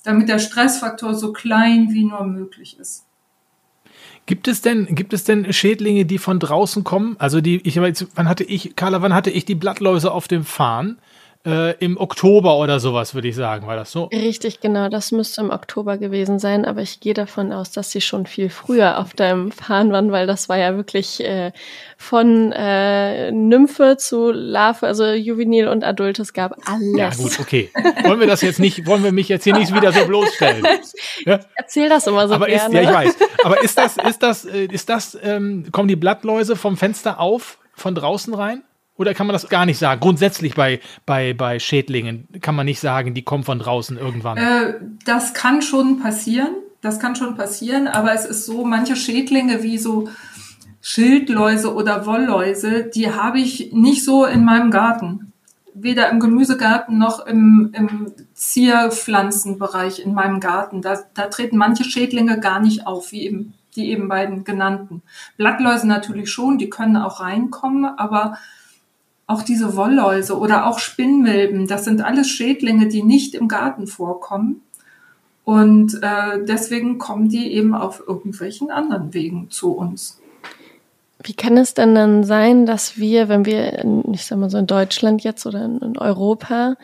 damit der Stressfaktor so klein wie nur möglich ist. Gibt es denn, gibt es denn Schädlinge, die von draußen kommen? Also die, ich, wann hatte ich, Carla, wann hatte ich die Blattläuse auf dem Farn? Äh, im Oktober oder sowas, würde ich sagen. War das so? Richtig, genau. Das müsste im Oktober gewesen sein. Aber ich gehe davon aus, dass sie schon viel früher auf deinem Fahren waren, weil das war ja wirklich äh, von äh, Nymphe zu Larve, also Juvenil und Adult. Es gab alles. Ja, gut, okay. Wollen wir das jetzt nicht, wollen wir mich jetzt hier nicht wieder so bloßstellen? Ja? Erzähl das immer so Aber gerne. Ist, ja, ich weiß. Aber ist das, ist das, äh, ist das, ähm, kommen die Blattläuse vom Fenster auf, von draußen rein? Oder kann man das gar nicht sagen? Grundsätzlich bei, bei, bei Schädlingen kann man nicht sagen, die kommen von draußen irgendwann. Äh, das kann schon passieren. Das kann schon passieren, aber es ist so, manche Schädlinge wie so Schildläuse oder Wollläuse, die habe ich nicht so in meinem Garten. Weder im Gemüsegarten noch im, im Zierpflanzenbereich in meinem Garten. Da, da treten manche Schädlinge gar nicht auf, wie eben die eben beiden genannten. Blattläuse natürlich schon, die können auch reinkommen, aber auch diese Wollläuse oder auch Spinnmilben, das sind alles Schädlinge, die nicht im Garten vorkommen. Und äh, deswegen kommen die eben auf irgendwelchen anderen Wegen zu uns. Wie kann es denn dann sein, dass wir, wenn wir, in, ich sag mal so in Deutschland jetzt oder in, Europa,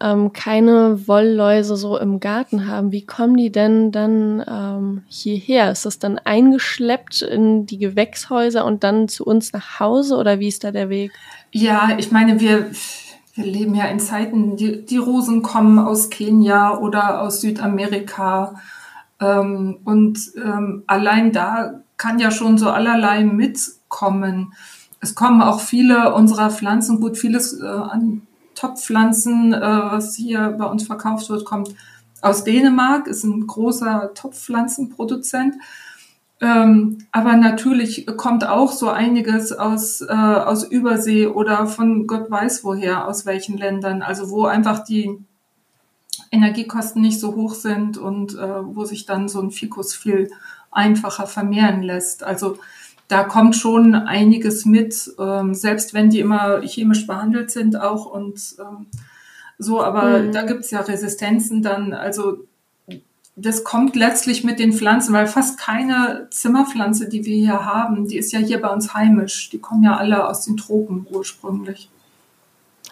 ähm, keine Wollläuse so im Garten haben, wie kommen die denn dann ähm, hierher? Ist das dann eingeschleppt in die Gewächshäuser und dann zu uns nach Hause oder wie ist da der Weg? Ja, ich meine, wir, wir leben ja in Zeiten, die, die Rosen kommen aus Kenia oder aus Südamerika. Ähm, und ähm, allein da kann ja schon so allerlei mitkommen. Es kommen auch viele unserer Pflanzen, gut, vieles äh, an Topfpflanzen, äh, was hier bei uns verkauft wird, kommt aus Dänemark, ist ein großer Topfpflanzenproduzent. Ähm, aber natürlich kommt auch so einiges aus, äh, aus Übersee oder von Gott weiß woher, aus welchen Ländern. Also wo einfach die Energiekosten nicht so hoch sind und äh, wo sich dann so ein Fikus viel einfacher vermehren lässt. Also da kommt schon einiges mit, ähm, selbst wenn die immer chemisch behandelt sind auch und ähm, so, aber mhm. da gibt's ja Resistenzen dann, also das kommt letztlich mit den Pflanzen, weil fast keine Zimmerpflanze, die wir hier haben, die ist ja hier bei uns heimisch. Die kommen ja alle aus den Tropen ursprünglich.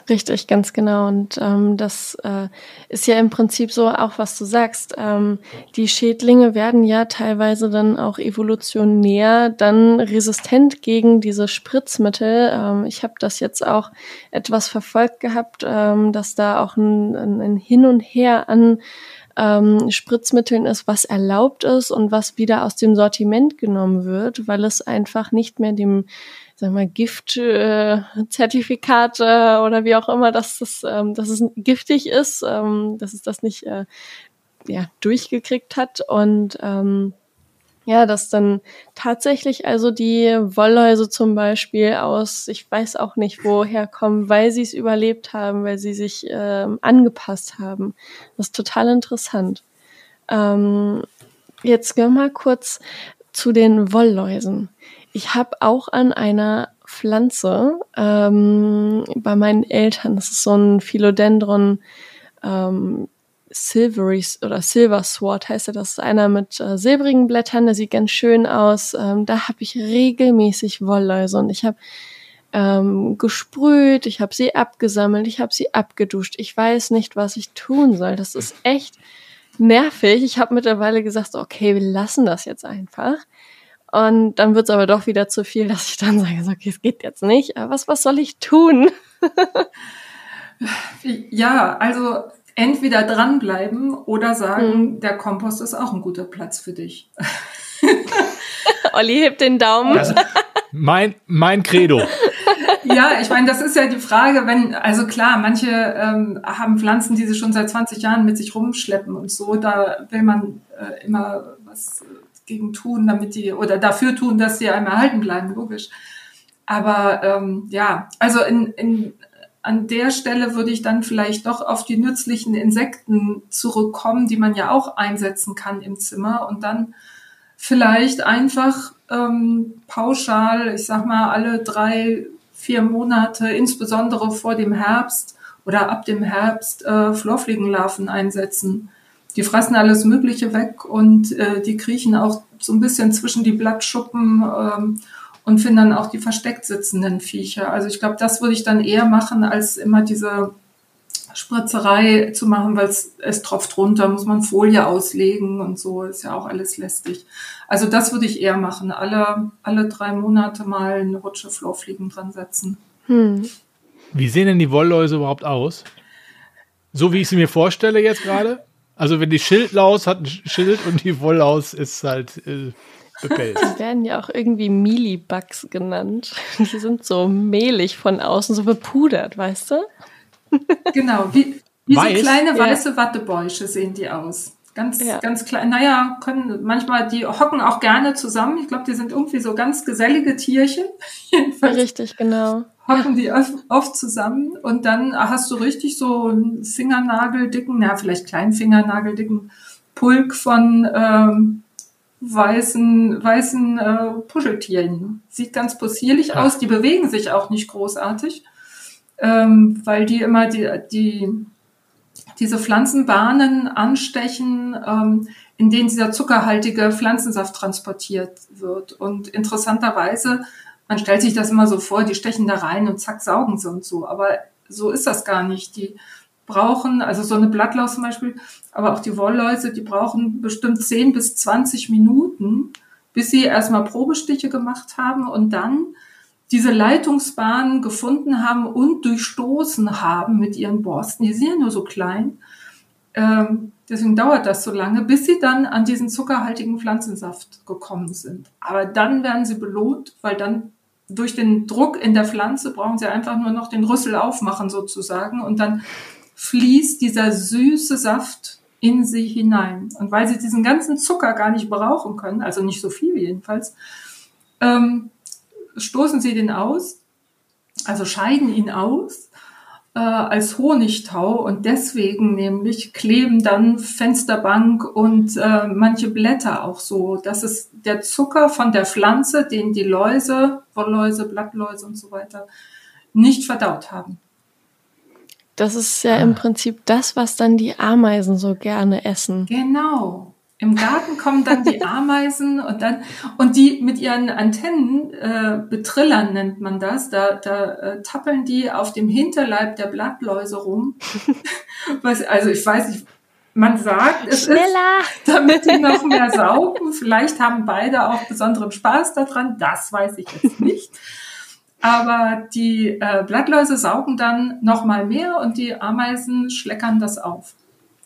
Richtig, ganz genau. Und ähm, das äh, ist ja im Prinzip so auch, was du sagst. Ähm, die Schädlinge werden ja teilweise dann auch evolutionär dann resistent gegen diese Spritzmittel. Ähm, ich habe das jetzt auch etwas verfolgt gehabt, ähm, dass da auch ein, ein, ein Hin und Her an ähm, Spritzmitteln ist, was erlaubt ist und was wieder aus dem Sortiment genommen wird, weil es einfach nicht mehr dem sag mal, Giftzertifikate äh, oder wie auch immer, dass, das, ähm, dass es giftig ist, ähm, dass es das nicht äh, ja, durchgekriegt hat. Und ähm, ja, dass dann tatsächlich also die Wollläuse zum Beispiel aus, ich weiß auch nicht woher kommen, weil sie es überlebt haben, weil sie sich ähm, angepasst haben. Das ist total interessant. Ähm, jetzt gehen wir mal kurz zu den Wollläusen. Ich habe auch an einer Pflanze ähm, bei meinen Eltern, das ist so ein Philodendron ähm, Silvery oder Silver Sword heißt er, das ist einer mit äh, silbrigen Blättern, der sieht ganz schön aus. Ähm, da habe ich regelmäßig Wollläuse und ich habe ähm, gesprüht, ich habe sie abgesammelt, ich habe sie abgeduscht. Ich weiß nicht, was ich tun soll. Das ist echt nervig. Ich habe mittlerweile gesagt, okay, wir lassen das jetzt einfach. Und dann wird es aber doch wieder zu viel, dass ich dann sage, okay, es geht jetzt nicht. Aber was, was soll ich tun? ja, also entweder dranbleiben oder sagen, hm. der Kompost ist auch ein guter Platz für dich. Olli hebt den Daumen. Mein, mein Credo. Ja, ich meine, das ist ja die Frage, wenn, also klar, manche ähm, haben Pflanzen, die sie schon seit 20 Jahren mit sich rumschleppen und so, da will man äh, immer was gegen tun, damit die oder dafür tun, dass sie einem erhalten bleiben, logisch. Aber ähm, ja, also in, in, an der Stelle würde ich dann vielleicht doch auf die nützlichen Insekten zurückkommen, die man ja auch einsetzen kann im Zimmer und dann vielleicht einfach ähm, pauschal, ich sag mal, alle drei, vier Monate, insbesondere vor dem Herbst oder ab dem Herbst, äh, Florfliegenlarven einsetzen. Die fressen alles Mögliche weg und äh, die kriechen auch so ein bisschen zwischen die Blattschuppen ähm, und finden dann auch die versteckt sitzenden Viecher. Also ich glaube, das würde ich dann eher machen, als immer diese Spritzerei zu machen, weil es, es tropft runter, muss man Folie auslegen und so, ist ja auch alles lästig. Also das würde ich eher machen, alle, alle drei Monate mal eine Rutsche Florfliegen dran setzen. Hm. Wie sehen denn die Wollläuse überhaupt aus? So wie ich sie mir vorstelle jetzt gerade? Also wenn die Schildlaus hat ein Schild und die Wollaus ist halt äh, bepelzt. Die werden ja auch irgendwie Milibugs genannt. Die sind so mehlig von außen, so bepudert, weißt du? Genau, wie, wie so kleine weiße Wattebäusche sehen die aus. Ganz, ja. ganz klein. Naja, können manchmal, die hocken auch gerne zusammen. Ich glaube, die sind irgendwie so ganz gesellige Tierchen. Jedenfalls. Richtig, genau hocken die oft zusammen und dann hast du richtig so einen Fingernageldicken, na vielleicht kleinen Fingernageldicken Pulk von ähm, weißen, weißen äh, Puscheltieren. Sieht ganz possierlich ja. aus, die bewegen sich auch nicht großartig, ähm, weil die immer die, die diese Pflanzenbahnen anstechen, ähm, in denen dieser zuckerhaltige Pflanzensaft transportiert wird. Und interessanterweise man stellt sich das immer so vor, die stechen da rein und zack, saugen sie und so. Aber so ist das gar nicht. Die brauchen, also so eine Blattlaus zum Beispiel, aber auch die Wollläuse, die brauchen bestimmt 10 bis 20 Minuten, bis sie erstmal Probestiche gemacht haben und dann diese Leitungsbahnen gefunden haben und durchstoßen haben mit ihren Borsten. Die sind ja nur so klein. Ähm, deswegen dauert das so lange, bis sie dann an diesen zuckerhaltigen Pflanzensaft gekommen sind. Aber dann werden sie belohnt, weil dann durch den Druck in der Pflanze brauchen sie einfach nur noch den Rüssel aufmachen sozusagen und dann fließt dieser süße Saft in sie hinein. Und weil sie diesen ganzen Zucker gar nicht brauchen können, also nicht so viel jedenfalls, ähm, stoßen sie den aus, also scheiden ihn aus äh, als Honigtau und deswegen nämlich kleben dann Fensterbank und äh, manche Blätter auch so. Das ist der Zucker von der Pflanze, den die Läuse, Wollläuse, Blattläuse und so weiter nicht verdaut haben. Das ist ja ah. im Prinzip das, was dann die Ameisen so gerne essen. Genau. Im Garten kommen dann die Ameisen und dann und die mit ihren Antennen äh, betrillern nennt man das. Da, da äh, tappeln die auf dem Hinterleib der Blattläuse rum. Was, also ich weiß nicht, man sagt es Schneller. ist, damit die noch mehr saugen. Vielleicht haben beide auch besonderen Spaß daran. Das weiß ich jetzt nicht. Aber die äh, Blattläuse saugen dann noch mal mehr und die Ameisen schleckern das auf.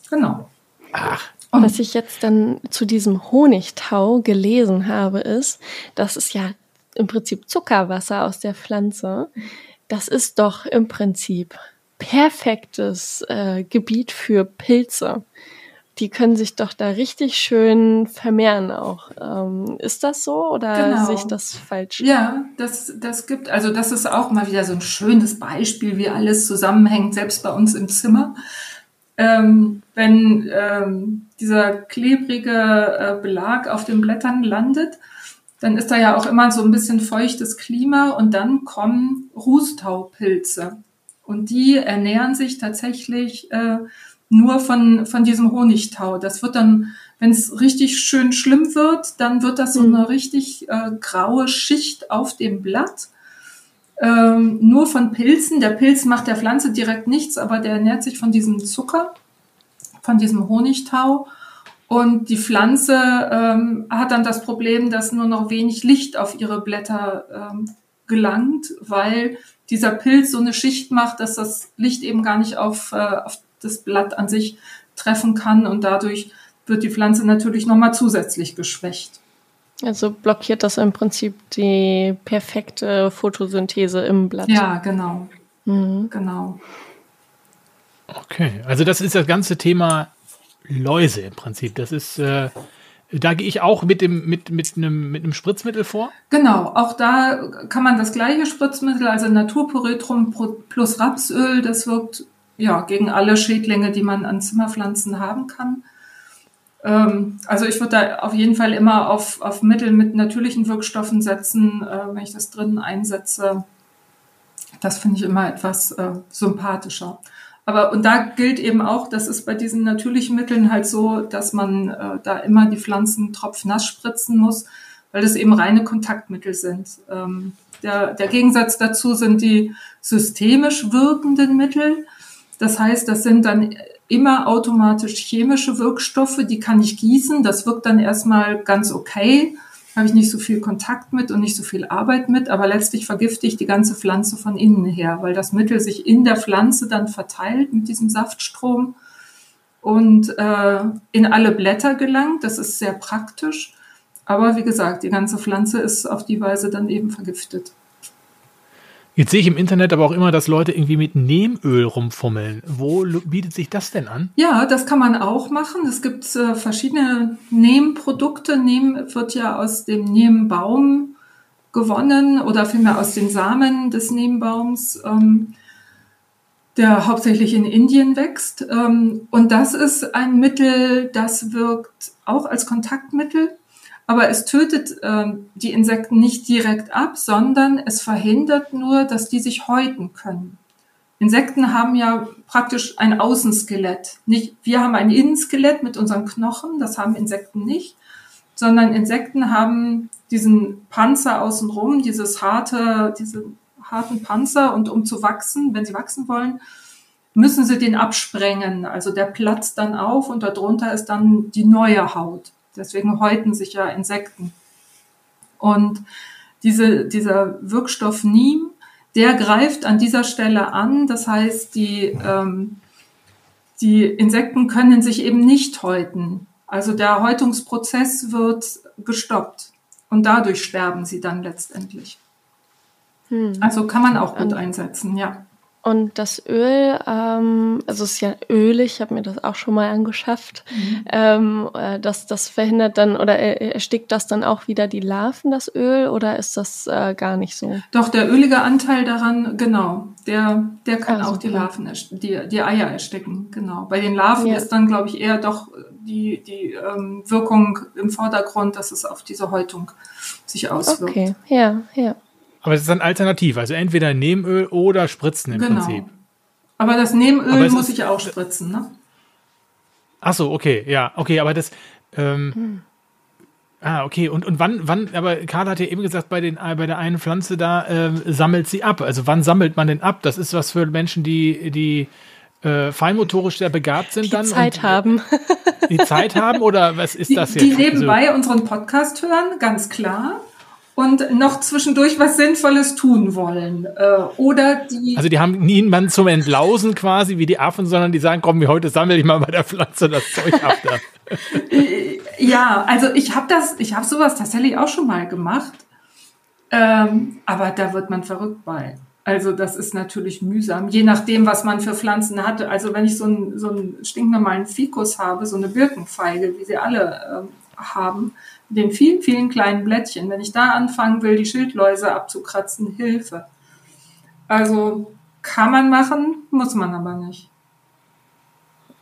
Genau. Ach. Und was ich jetzt dann zu diesem Honigtau gelesen habe, ist, das ist ja im Prinzip Zuckerwasser aus der Pflanze. Das ist doch im Prinzip perfektes äh, Gebiet für Pilze. Die können sich doch da richtig schön vermehren auch. Ähm, ist das so oder genau. sehe ich das falsch? Ja, das, das gibt, also das ist auch mal wieder so ein schönes Beispiel, wie alles zusammenhängt, selbst bei uns im Zimmer ähm, wenn ähm, dieser klebrige äh, Belag auf den Blättern landet, dann ist da ja auch immer so ein bisschen feuchtes Klima und dann kommen Rußtaupilze. Und die ernähren sich tatsächlich äh, nur von, von diesem Honigtau. Das wird dann, wenn es richtig schön schlimm wird, dann wird das so eine richtig äh, graue Schicht auf dem Blatt ähm, nur von Pilzen. Der Pilz macht der Pflanze direkt nichts, aber der ernährt sich von diesem Zucker, von diesem Honigtau. Und die Pflanze ähm, hat dann das Problem, dass nur noch wenig Licht auf ihre Blätter ähm, gelangt, weil dieser Pilz so eine Schicht macht, dass das Licht eben gar nicht auf, äh, auf das Blatt an sich treffen kann und dadurch wird die Pflanze natürlich nochmal zusätzlich geschwächt. Also blockiert das im Prinzip die perfekte Photosynthese im Blatt. Ja, genau. Mhm. Genau. Okay, also das ist das ganze Thema Läuse im Prinzip. Das ist, äh, da gehe ich auch mit dem mit mit einem mit einem Spritzmittel vor. Genau, auch da kann man das gleiche Spritzmittel, also Naturpuretrum plus Rapsöl, das wirkt ja gegen alle Schädlinge, die man an Zimmerpflanzen haben kann. Ähm, also ich würde da auf jeden Fall immer auf, auf Mittel mit natürlichen Wirkstoffen setzen, äh, wenn ich das drinnen einsetze. Das finde ich immer etwas äh, sympathischer. Aber und da gilt eben auch, das ist bei diesen natürlichen Mitteln halt so, dass man äh, da immer die Pflanzen tropfnass spritzen muss, weil das eben reine Kontaktmittel sind. Ähm, der, der Gegensatz dazu sind die systemisch wirkenden Mittel. Das heißt, das sind dann immer automatisch chemische Wirkstoffe, die kann ich gießen. Das wirkt dann erstmal ganz okay. Habe ich nicht so viel Kontakt mit und nicht so viel Arbeit mit, aber letztlich vergifte ich die ganze Pflanze von innen her, weil das Mittel sich in der Pflanze dann verteilt mit diesem Saftstrom und äh, in alle Blätter gelangt. Das ist sehr praktisch. Aber wie gesagt, die ganze Pflanze ist auf die Weise dann eben vergiftet. Jetzt sehe ich im Internet aber auch immer, dass Leute irgendwie mit Nehmöl rumfummeln. Wo bietet sich das denn an? Ja, das kann man auch machen. Es gibt äh, verschiedene Nehmprodukte. Nehm wird ja aus dem Nehmbaum gewonnen oder vielmehr aus den Samen des Nehmbaums, ähm, der hauptsächlich in Indien wächst. Ähm, und das ist ein Mittel, das wirkt auch als Kontaktmittel aber es tötet ähm, die Insekten nicht direkt ab, sondern es verhindert nur, dass die sich häuten können. Insekten haben ja praktisch ein Außenskelett. Nicht, wir haben ein Innenskelett mit unseren Knochen, das haben Insekten nicht, sondern Insekten haben diesen Panzer außenrum, dieses harte, diese harten Panzer und um zu wachsen, wenn sie wachsen wollen, müssen sie den absprengen. Also der platzt dann auf und darunter ist dann die neue Haut. Deswegen häuten sich ja Insekten. Und diese, dieser Wirkstoff Neem, der greift an dieser Stelle an. Das heißt, die, ähm, die Insekten können sich eben nicht häuten. Also der Häutungsprozess wird gestoppt und dadurch sterben sie dann letztendlich. Hm. Also kann man auch gut einsetzen, ja. Und das Öl, ähm, also es ist ja ölig, ich habe mir das auch schon mal angeschafft. Mhm. Ähm, äh, das, das verhindert dann oder erstickt das dann auch wieder die Larven, das Öl, oder ist das äh, gar nicht so? Doch, der ölige Anteil daran, genau, der, der kann ah, auch die Larven, die, die Eier ersticken, genau. Bei den Larven ja. ist dann, glaube ich, eher doch die, die ähm, Wirkung im Vordergrund, dass es auf diese Häutung sich auswirkt. Okay, ja, ja. Aber es ist dann alternativ, also entweder Nebenöl oder Spritzen im genau. Prinzip. Aber das Nebenöl muss ich auch spritzen, ne? Ach so, okay, ja, okay, aber das. Ähm, hm. Ah, okay. Und, und wann, wann, aber Karl hat ja eben gesagt, bei, den, bei der einen Pflanze da äh, sammelt sie ab. Also wann sammelt man denn ab? Das ist was für Menschen, die, die äh, feinmotorisch sehr begabt sind die dann. Zeit und, haben. Die Zeit haben oder was ist die, das jetzt? Die nebenbei so? unseren Podcast hören, ganz klar und noch zwischendurch was Sinnvolles tun wollen. Äh, oder die. Also die haben niemanden zum Entlausen quasi wie die Affen, sondern die sagen, komm, heute sammle ich mal bei der Pflanze das Zeug ab. Da. ja, also ich habe das, ich habe sowas tatsächlich auch schon mal gemacht. Ähm, aber da wird man verrückt bei. Also das ist natürlich mühsam, je nachdem, was man für Pflanzen hatte. Also wenn ich so einen, so einen stinknormalen Fikus habe, so eine Birkenfeige, wie sie alle ähm, haben, den vielen, vielen kleinen Blättchen. Wenn ich da anfangen will, die Schildläuse abzukratzen, Hilfe. Also kann man machen, muss man aber nicht.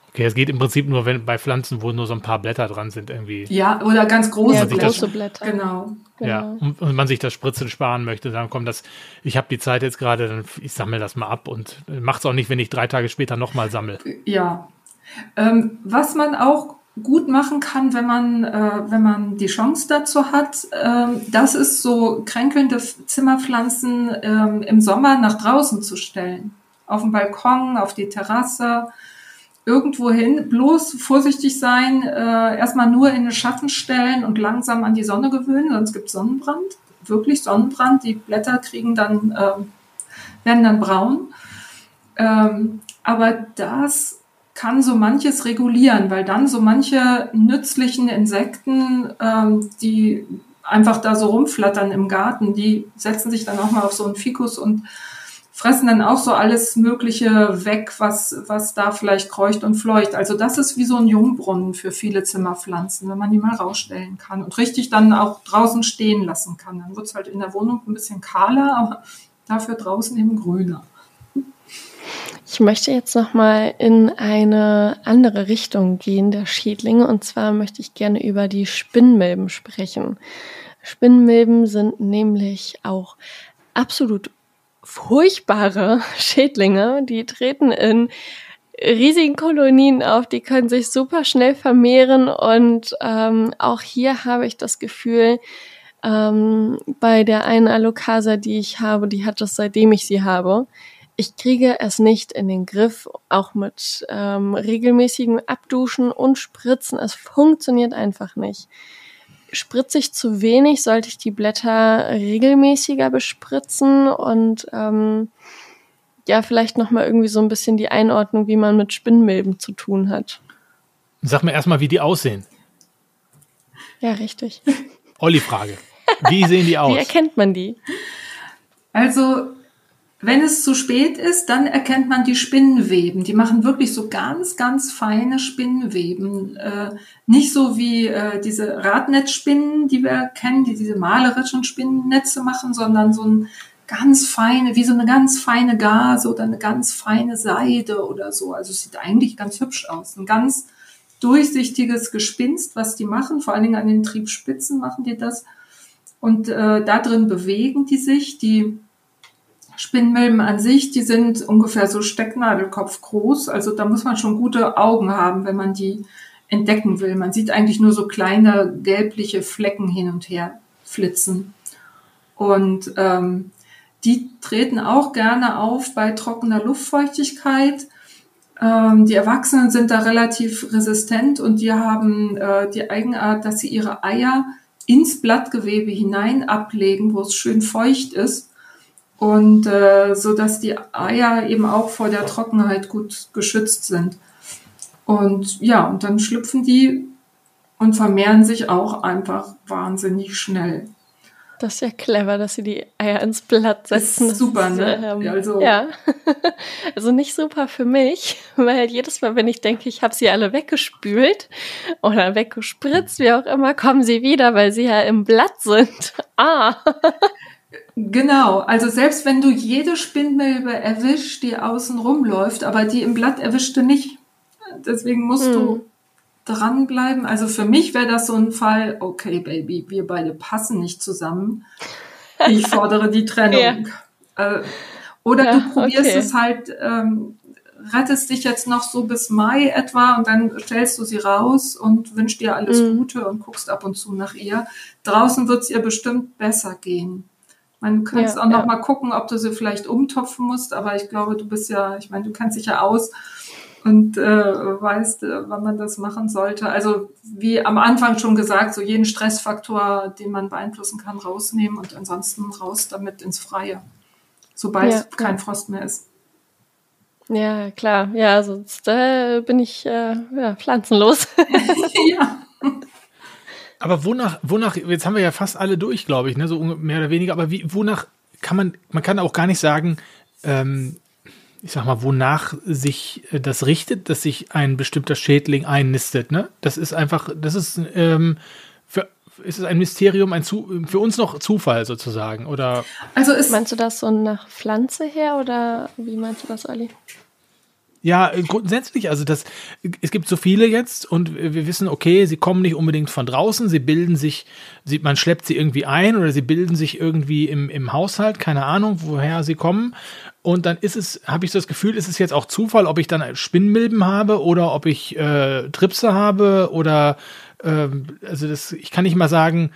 Okay, es geht im Prinzip nur wenn, bei Pflanzen, wo nur so ein paar Blätter dran sind irgendwie. Ja, oder ganz große, ja, große Blätter. Genau. genau. Ja, und, und, man sich das Spritzen sparen möchte, dann kommt das, ich habe die Zeit jetzt gerade, dann ich sammle das mal ab und mache es auch nicht, wenn ich drei Tage später nochmal sammle. Ja. Ähm, was man auch gut machen kann, wenn man, äh, wenn man die Chance dazu hat. Ähm, das ist so kränkelnde Zimmerpflanzen ähm, im Sommer nach draußen zu stellen. Auf dem Balkon, auf die Terrasse, irgendwo hin. Bloß vorsichtig sein, äh, erstmal nur in den Schatten stellen und langsam an die Sonne gewöhnen, sonst gibt es Sonnenbrand. Wirklich Sonnenbrand. Die Blätter kriegen dann, äh, werden dann braun. Ähm, aber das kann so manches regulieren, weil dann so manche nützlichen Insekten, ähm, die einfach da so rumflattern im Garten, die setzen sich dann auch mal auf so einen Fikus und fressen dann auch so alles Mögliche weg, was, was da vielleicht kreucht und fleucht. Also das ist wie so ein Jungbrunnen für viele Zimmerpflanzen, wenn man die mal rausstellen kann und richtig dann auch draußen stehen lassen kann. Dann wird es halt in der Wohnung ein bisschen kahler, aber dafür draußen eben grüner. Ich möchte jetzt noch mal in eine andere Richtung gehen der Schädlinge. Und zwar möchte ich gerne über die Spinnmilben sprechen. Spinnmilben sind nämlich auch absolut furchtbare Schädlinge, die treten in riesigen Kolonien auf, die können sich super schnell vermehren. Und ähm, auch hier habe ich das Gefühl, ähm, bei der einen Alokasa, die ich habe, die hat das seitdem ich sie habe, ich kriege es nicht in den Griff, auch mit ähm, regelmäßigem Abduschen und Spritzen. Es funktioniert einfach nicht. Spritze ich zu wenig, sollte ich die Blätter regelmäßiger bespritzen und ähm, ja, vielleicht nochmal irgendwie so ein bisschen die Einordnung, wie man mit Spinnmilben zu tun hat. Sag mir erstmal, wie die aussehen. Ja, richtig. Olli-Frage. Wie sehen die aus? Wie erkennt man die? Also wenn es zu spät ist, dann erkennt man die Spinnenweben. Die machen wirklich so ganz, ganz feine Spinnenweben. Äh, nicht so wie äh, diese Radnetzspinnen, die wir kennen, die diese malerischen Spinnennetze machen, sondern so ein ganz feine, wie so eine ganz feine Gase oder eine ganz feine Seide oder so. Also es sieht eigentlich ganz hübsch aus. Ein ganz durchsichtiges Gespinst, was die machen. Vor allen Dingen an den Triebspitzen machen die das. Und äh, da drin bewegen die sich. Die Spinnmilben an sich, die sind ungefähr so Stecknadelkopf groß. Also da muss man schon gute Augen haben, wenn man die entdecken will. Man sieht eigentlich nur so kleine gelbliche Flecken hin und her flitzen. Und ähm, die treten auch gerne auf bei trockener Luftfeuchtigkeit. Ähm, die Erwachsenen sind da relativ resistent und die haben äh, die Eigenart, dass sie ihre Eier ins Blattgewebe hinein ablegen, wo es schön feucht ist und äh, so dass die Eier eben auch vor der Trockenheit gut geschützt sind. Und ja, und dann schlüpfen die und vermehren sich auch einfach wahnsinnig schnell. Das ist ja clever, dass sie die Eier ins Blatt setzen. Ist super, ne? Ähm, also. Ja. also nicht super für mich, weil jedes Mal, wenn ich denke, ich habe sie alle weggespült oder weggespritzt, wie auch immer, kommen sie wieder, weil sie ja im Blatt sind. Ah. Genau, also selbst wenn du jede Spinnmilbe erwischt, die außen rumläuft, aber die im Blatt erwischt du nicht. Deswegen musst hm. du dranbleiben. Also für mich wäre das so ein Fall, okay, Baby, wir beide passen nicht zusammen. Ich fordere die Trennung. ja. äh, oder ja, du probierst okay. es halt, ähm, rettest dich jetzt noch so bis Mai etwa und dann stellst du sie raus und wünschst dir alles mhm. Gute und guckst ab und zu nach ihr. Draußen wird es ihr bestimmt besser gehen. Man könnte ja, auch noch ja. mal gucken, ob du sie vielleicht umtopfen musst, aber ich glaube, du bist ja, ich meine, du kennst dich ja aus und äh, weißt, äh, wann man das machen sollte. Also wie am Anfang schon gesagt, so jeden Stressfaktor, den man beeinflussen kann, rausnehmen und ansonsten raus damit ins Freie, sobald ja, kein. Frost mehr ist. Ja, klar. Ja, sonst äh, bin ich äh, ja, pflanzenlos. ja. Aber wonach, wonach, jetzt haben wir ja fast alle durch, glaube ich, ne, so mehr oder weniger, aber wie, wonach kann man, man kann auch gar nicht sagen, ähm, ich sag mal, wonach sich äh, das richtet, dass sich ein bestimmter Schädling einnistet. Ne? Das ist einfach, das ist, ähm, für, ist es ein Mysterium, ein Zu, für uns noch Zufall sozusagen, oder? Also ist meinst du das so nach Pflanze her oder wie meinst du das, Ali? Ja, grundsätzlich, also das, es gibt so viele jetzt und wir wissen, okay, sie kommen nicht unbedingt von draußen, sie bilden sich, sie, man schleppt sie irgendwie ein oder sie bilden sich irgendwie im, im Haushalt, keine Ahnung, woher sie kommen. Und dann ist es, habe ich so das Gefühl, ist es jetzt auch Zufall, ob ich dann Spinnmilben habe oder ob ich äh, Tripse habe oder äh, also das, ich kann nicht mal sagen,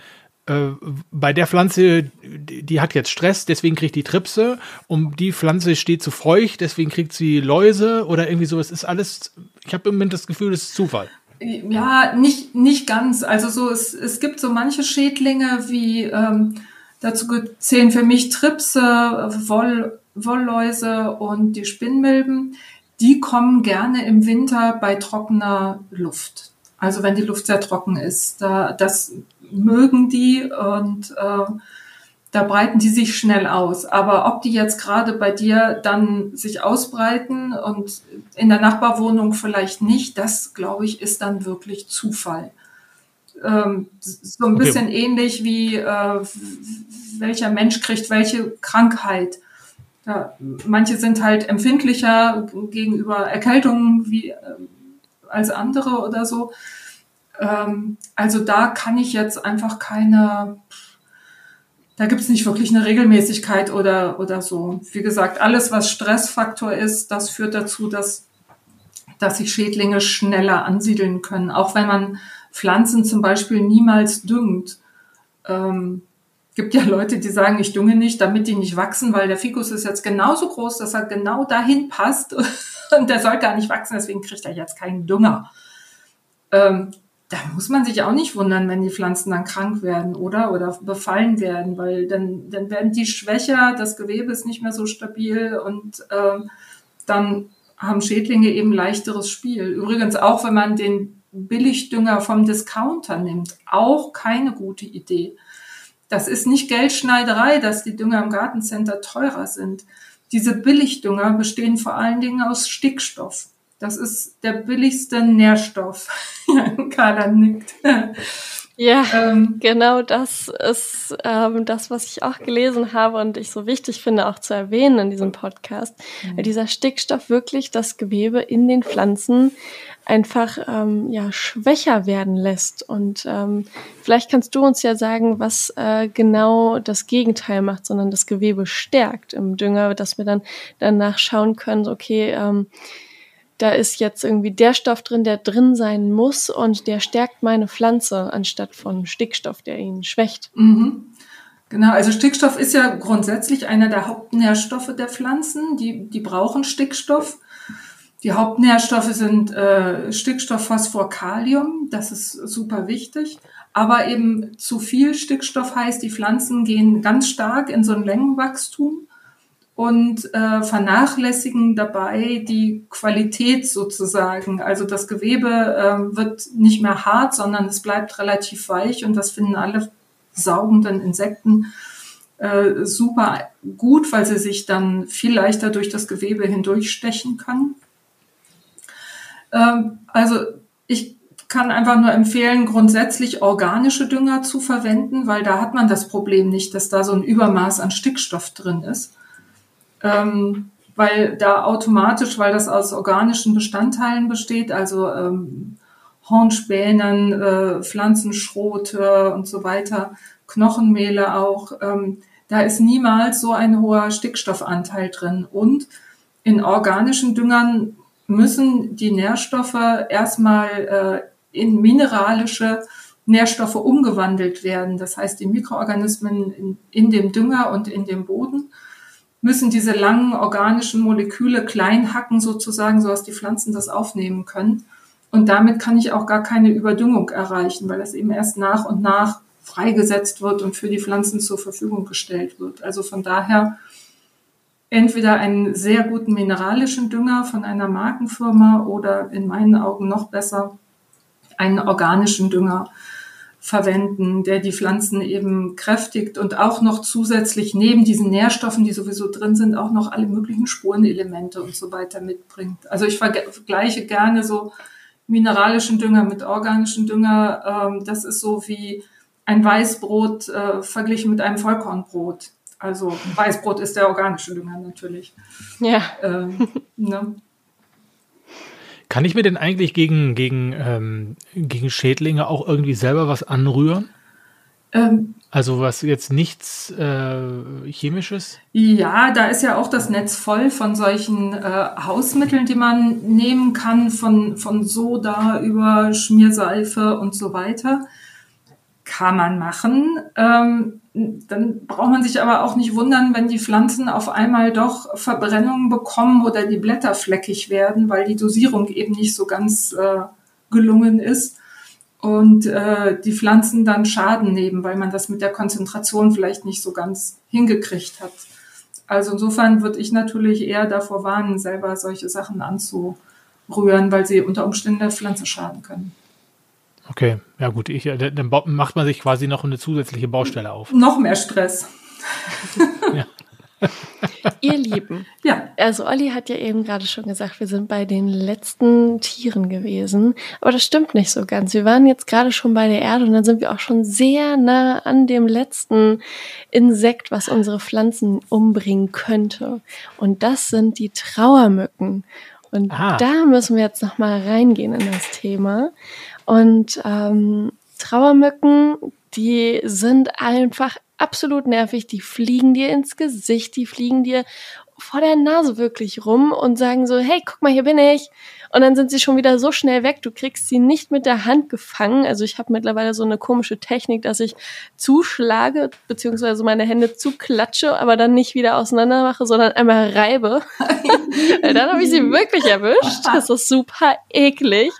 äh, bei der Pflanze, die, hat jetzt Stress, deswegen kriegt die Tripse. Um die Pflanze steht zu feucht, deswegen kriegt sie Läuse oder irgendwie sowas. Ist alles, ich habe im Moment das Gefühl, das ist Zufall. Ja, nicht, nicht ganz. Also so, es, es gibt so manche Schädlinge wie, ähm, dazu zählen für mich Tripse, Woll, Wollläuse und die Spinnmilben, die kommen gerne im Winter bei trockener Luft. Also wenn die Luft sehr trocken ist, da, das mögen die und äh, da breiten die sich schnell aus. Aber ob die jetzt gerade bei dir dann sich ausbreiten und in der Nachbarwohnung vielleicht nicht, das glaube ich ist dann wirklich Zufall. Ähm, so ein bisschen okay. ähnlich wie äh, welcher Mensch kriegt welche Krankheit. Ja, manche sind halt empfindlicher gegenüber Erkältungen wie äh, als andere oder so. Ähm, also da kann ich jetzt einfach keine, da gibt es nicht wirklich eine Regelmäßigkeit oder, oder so. Wie gesagt, alles, was Stressfaktor ist, das führt dazu, dass, dass sich Schädlinge schneller ansiedeln können. Auch wenn man Pflanzen zum Beispiel niemals düngt. Ähm, gibt ja Leute, die sagen, ich dünge nicht, damit die nicht wachsen, weil der Fikus ist jetzt genauso groß, dass er genau dahin passt und der soll gar nicht wachsen, deswegen kriegt er jetzt keinen Dünger. Ähm, da muss man sich auch nicht wundern, wenn die Pflanzen dann krank werden, oder? Oder befallen werden, weil dann, dann werden die schwächer, das Gewebe ist nicht mehr so stabil und äh, dann haben Schädlinge eben leichteres Spiel. Übrigens auch, wenn man den Billigdünger vom Discounter nimmt, auch keine gute Idee. Das ist nicht Geldschneiderei, dass die Dünger im Gartencenter teurer sind. Diese Billigdünger bestehen vor allen Dingen aus Stickstoff. Das ist der billigste Nährstoff. Carla nickt. Ja, ähm, genau das ist ähm, das, was ich auch gelesen habe und ich so wichtig finde, auch zu erwähnen in diesem Podcast. Mhm. Weil dieser Stickstoff wirklich das Gewebe in den Pflanzen einfach ähm, ja, schwächer werden lässt. Und ähm, vielleicht kannst du uns ja sagen, was äh, genau das Gegenteil macht, sondern das Gewebe stärkt im Dünger, dass wir dann danach schauen können, okay, ähm, da ist jetzt irgendwie der Stoff drin, der drin sein muss und der stärkt meine Pflanze anstatt von Stickstoff, der ihn schwächt. Mhm. Genau, also Stickstoff ist ja grundsätzlich einer der Hauptnährstoffe der Pflanzen. Die, die brauchen Stickstoff. Die Hauptnährstoffe sind äh, Stickstoff, Phosphor, Kalium. Das ist super wichtig. Aber eben zu viel Stickstoff heißt, die Pflanzen gehen ganz stark in so ein Längenwachstum und äh, vernachlässigen dabei die Qualität sozusagen. Also das Gewebe äh, wird nicht mehr hart, sondern es bleibt relativ weich und das finden alle saugenden Insekten äh, super gut, weil sie sich dann viel leichter durch das Gewebe hindurchstechen können. Ähm, also ich kann einfach nur empfehlen, grundsätzlich organische Dünger zu verwenden, weil da hat man das Problem nicht, dass da so ein Übermaß an Stickstoff drin ist. Ähm, weil da automatisch, weil das aus organischen Bestandteilen besteht, also ähm, Hornspänen, äh, Pflanzenschrote und so weiter, Knochenmehle auch, ähm, da ist niemals so ein hoher Stickstoffanteil drin. Und in organischen Düngern müssen die Nährstoffe erstmal äh, in mineralische Nährstoffe umgewandelt werden. Das heißt, die Mikroorganismen in, in, dem Dünger und in dem Boden müssen diese langen organischen Moleküle klein hacken sozusagen, so dass die Pflanzen das aufnehmen können. Und damit kann ich auch gar keine Überdüngung erreichen, weil das eben erst nach und nach freigesetzt wird und für die Pflanzen zur Verfügung gestellt wird. Also von daher entweder einen sehr guten mineralischen Dünger von einer Markenfirma oder in meinen Augen noch besser einen organischen Dünger verwenden, der die Pflanzen eben kräftigt und auch noch zusätzlich neben diesen Nährstoffen, die sowieso drin sind, auch noch alle möglichen Spurenelemente und so weiter mitbringt. Also ich vergleiche gerne so mineralischen Dünger mit organischen Dünger. Ähm, das ist so wie ein Weißbrot äh, verglichen mit einem Vollkornbrot. Also Weißbrot ist der organische Dünger natürlich. Ja. Ähm, ne? Kann ich mir denn eigentlich gegen, gegen, ähm, gegen Schädlinge auch irgendwie selber was anrühren? Ähm, also was jetzt nichts äh, Chemisches? Ja, da ist ja auch das Netz voll von solchen äh, Hausmitteln, die man nehmen kann, von, von Soda über Schmierseife und so weiter. Kann man machen. Ähm, dann braucht man sich aber auch nicht wundern, wenn die Pflanzen auf einmal doch Verbrennungen bekommen oder die Blätter fleckig werden, weil die Dosierung eben nicht so ganz äh, gelungen ist und äh, die Pflanzen dann Schaden nehmen, weil man das mit der Konzentration vielleicht nicht so ganz hingekriegt hat. Also insofern würde ich natürlich eher davor warnen, selber solche Sachen anzurühren, weil sie unter Umständen der Pflanze schaden können. Okay, ja gut, ich, äh, dann macht man sich quasi noch eine zusätzliche Baustelle auf. Noch mehr Stress. ja. Ihr Lieben, ja. also Olli hat ja eben gerade schon gesagt, wir sind bei den letzten Tieren gewesen, aber das stimmt nicht so ganz. Wir waren jetzt gerade schon bei der Erde und dann sind wir auch schon sehr nah an dem letzten Insekt, was unsere Pflanzen umbringen könnte. Und das sind die Trauermücken. Und Aha. da müssen wir jetzt noch mal reingehen in das Thema. Und ähm, Trauermücken, die sind einfach absolut nervig. Die fliegen dir ins Gesicht, die fliegen dir vor der Nase wirklich rum und sagen so, hey, guck mal, hier bin ich. Und dann sind sie schon wieder so schnell weg, du kriegst sie nicht mit der Hand gefangen. Also ich habe mittlerweile so eine komische Technik, dass ich zuschlage, beziehungsweise meine Hände zuklatsche, aber dann nicht wieder auseinander mache, sondern einmal reibe. dann habe ich sie wirklich erwischt. Das ist super eklig.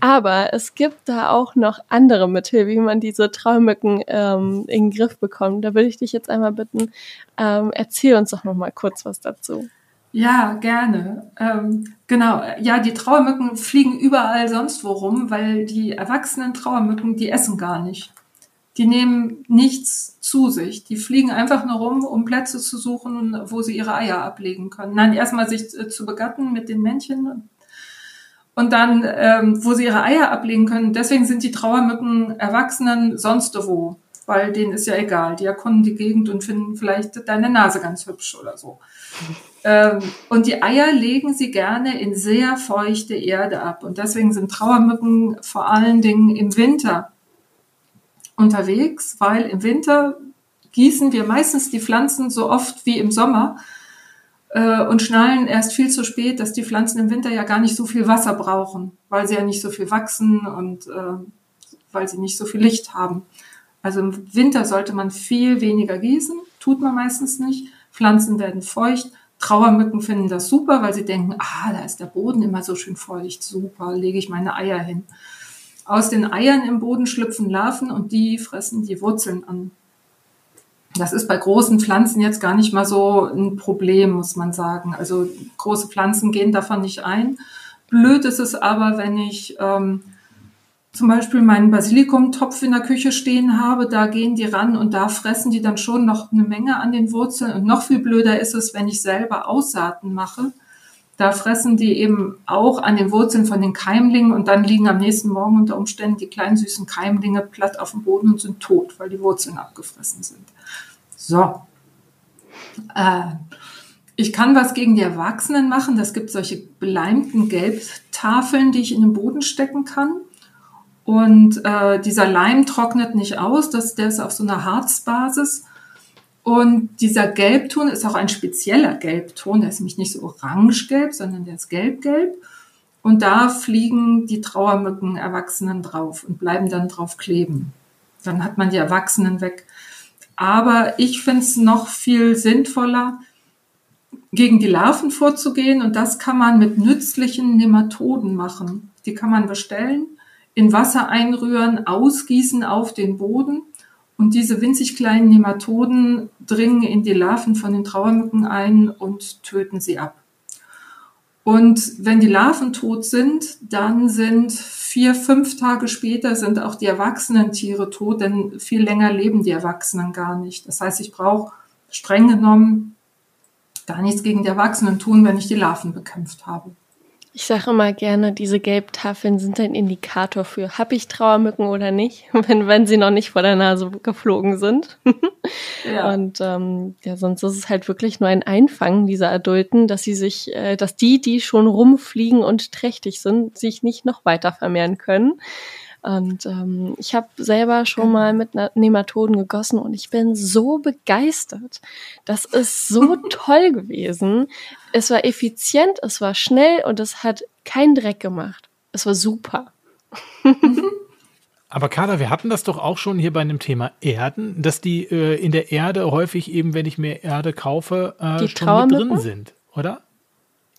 Aber es gibt da auch noch andere Mittel, wie man diese Traumücken ähm, in den Griff bekommt. Da würde ich dich jetzt einmal bitten, ähm, erzähl uns doch noch mal kurz was dazu. Ja, gerne. Ähm, genau. Ja, die Trauermücken fliegen überall sonst wo rum, weil die erwachsenen Trauermücken, die essen gar nicht. Die nehmen nichts zu sich. Die fliegen einfach nur rum, um Plätze zu suchen, wo sie ihre Eier ablegen können. Nein, erstmal sich äh, zu begatten mit den Männchen und dann, ähm, wo sie ihre Eier ablegen können. Deswegen sind die Trauermücken Erwachsenen sonst wo, weil denen ist ja egal. Die erkunden die Gegend und finden vielleicht deine Nase ganz hübsch oder so. Ähm, und die Eier legen sie gerne in sehr feuchte Erde ab. Und deswegen sind Trauermücken vor allen Dingen im Winter unterwegs, weil im Winter gießen wir meistens die Pflanzen so oft wie im Sommer äh, und schnallen erst viel zu spät, dass die Pflanzen im Winter ja gar nicht so viel Wasser brauchen, weil sie ja nicht so viel wachsen und äh, weil sie nicht so viel Licht haben. Also im Winter sollte man viel weniger gießen, tut man meistens nicht. Pflanzen werden feucht. Trauermücken finden das super, weil sie denken, ah, da ist der Boden immer so schön feucht, super, lege ich meine Eier hin. Aus den Eiern im Boden schlüpfen Larven und die fressen die Wurzeln an. Das ist bei großen Pflanzen jetzt gar nicht mal so ein Problem, muss man sagen. Also große Pflanzen gehen davon nicht ein. Blöd ist es aber, wenn ich ähm, zum Beispiel meinen Basilikumtopf in der Küche stehen habe, da gehen die ran und da fressen die dann schon noch eine Menge an den Wurzeln. Und noch viel blöder ist es, wenn ich selber Aussaaten mache. Da fressen die eben auch an den Wurzeln von den Keimlingen und dann liegen am nächsten Morgen unter Umständen die kleinen süßen Keimlinge platt auf dem Boden und sind tot, weil die Wurzeln abgefressen sind. So. Äh, ich kann was gegen die Erwachsenen machen. Das gibt solche beleimten Gelbtafeln, die ich in den Boden stecken kann. Und äh, dieser Leim trocknet nicht aus, das, der ist auf so einer Harzbasis. Und dieser Gelbton ist auch ein spezieller Gelbton, der ist nämlich nicht so orange-gelb, sondern der ist gelb-gelb. Und da fliegen die Trauermücken Erwachsenen drauf und bleiben dann drauf kleben. Dann hat man die Erwachsenen weg. Aber ich finde es noch viel sinnvoller, gegen die Larven vorzugehen. Und das kann man mit nützlichen Nematoden machen. Die kann man bestellen in Wasser einrühren, ausgießen auf den Boden und diese winzig kleinen Nematoden dringen in die Larven von den Trauermücken ein und töten sie ab. Und wenn die Larven tot sind, dann sind vier, fünf Tage später sind auch die erwachsenen Tiere tot, denn viel länger leben die Erwachsenen gar nicht. Das heißt, ich brauche streng genommen gar nichts gegen die Erwachsenen tun, wenn ich die Larven bekämpft habe. Ich sage immer gerne, diese Gelbtafeln sind ein Indikator für, habe ich Trauermücken oder nicht, wenn, wenn sie noch nicht vor der Nase geflogen sind. ja. Und ähm, ja, sonst ist es halt wirklich nur ein Einfangen dieser Adulten, dass sie sich, äh, dass die, die schon rumfliegen und trächtig sind, sich nicht noch weiter vermehren können. Und ähm, ich habe selber schon mal mit Nematoden gegossen und ich bin so begeistert. Das ist so toll gewesen. Es war effizient, es war schnell und es hat keinen Dreck gemacht. Es war super. Aber Carla, wir hatten das doch auch schon hier bei dem Thema Erden, dass die äh, in der Erde häufig eben, wenn ich mir Erde kaufe, äh, schon mit drin sind, oder?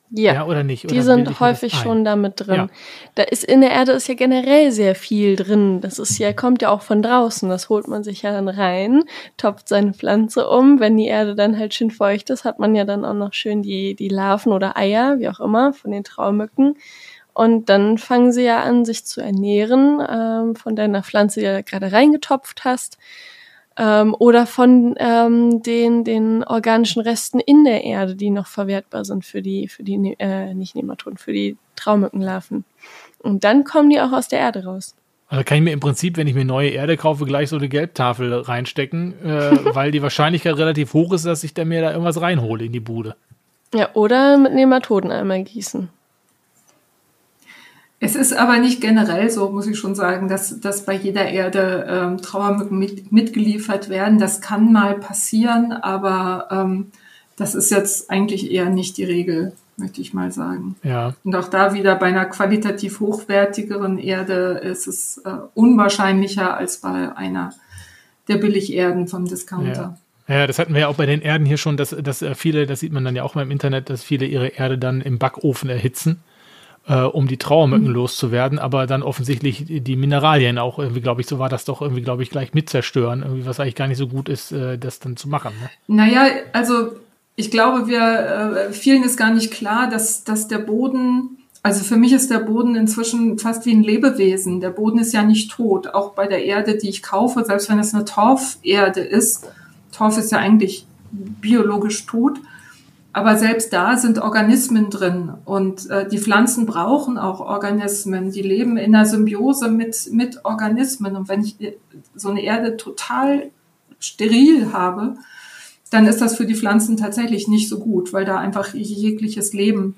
Ja, ja oder nicht? Oder die sind häufig schon damit drin. Ja. Da ist in der Erde ist ja generell sehr viel drin. Das ist ja, kommt ja auch von draußen. Das holt man sich ja dann rein, topft seine Pflanze um. Wenn die Erde dann halt schön feucht ist, hat man ja dann auch noch schön die, die Larven oder Eier, wie auch immer, von den Traumücken. Und dann fangen sie ja an, sich zu ernähren ähm, von deiner Pflanze, die du gerade reingetopft hast ähm, oder von ähm, den, den organischen Resten in der Erde, die noch verwertbar sind für die, für die, äh, nicht Nematoden, für die Traumückenlarven. Und dann kommen die auch aus der Erde raus. Also kann ich mir im Prinzip, wenn ich mir neue Erde kaufe, gleich so eine Gelbtafel reinstecken, äh, weil die Wahrscheinlichkeit relativ hoch ist, dass ich da mir da irgendwas reinhole in die Bude. Ja, oder mit Nematoden einmal gießen. Es ist aber nicht generell so, muss ich schon sagen, dass, dass bei jeder Erde ähm, Trauermücken mit, mitgeliefert werden. Das kann mal passieren, aber ähm, das ist jetzt eigentlich eher nicht die Regel, möchte ich mal sagen. Ja. Und auch da wieder bei einer qualitativ hochwertigeren Erde ist es äh, unwahrscheinlicher als bei einer der Billigerden vom Discounter. Ja. Ja, das hatten wir ja auch bei den Erden hier schon, dass, dass äh, viele, das sieht man dann ja auch mal im Internet, dass viele ihre Erde dann im Backofen erhitzen äh, um die Trauermücken mhm. loszuwerden, aber dann offensichtlich die Mineralien auch irgendwie, glaube ich, so war das doch irgendwie, glaube ich, gleich mit zerstören, irgendwie, was eigentlich gar nicht so gut ist, äh, das dann zu machen. Ne? Naja, also ich glaube, wir äh, vielen ist gar nicht klar, dass, dass der Boden, also für mich ist der Boden inzwischen fast wie ein Lebewesen. Der Boden ist ja nicht tot, auch bei der Erde, die ich kaufe, selbst wenn es eine Torferde ist. Torf ist ja eigentlich biologisch tot aber selbst da sind Organismen drin und äh, die Pflanzen brauchen auch Organismen. Die leben in einer Symbiose mit, mit Organismen. Und wenn ich so eine Erde total steril habe, dann ist das für die Pflanzen tatsächlich nicht so gut, weil da einfach jegliches Leben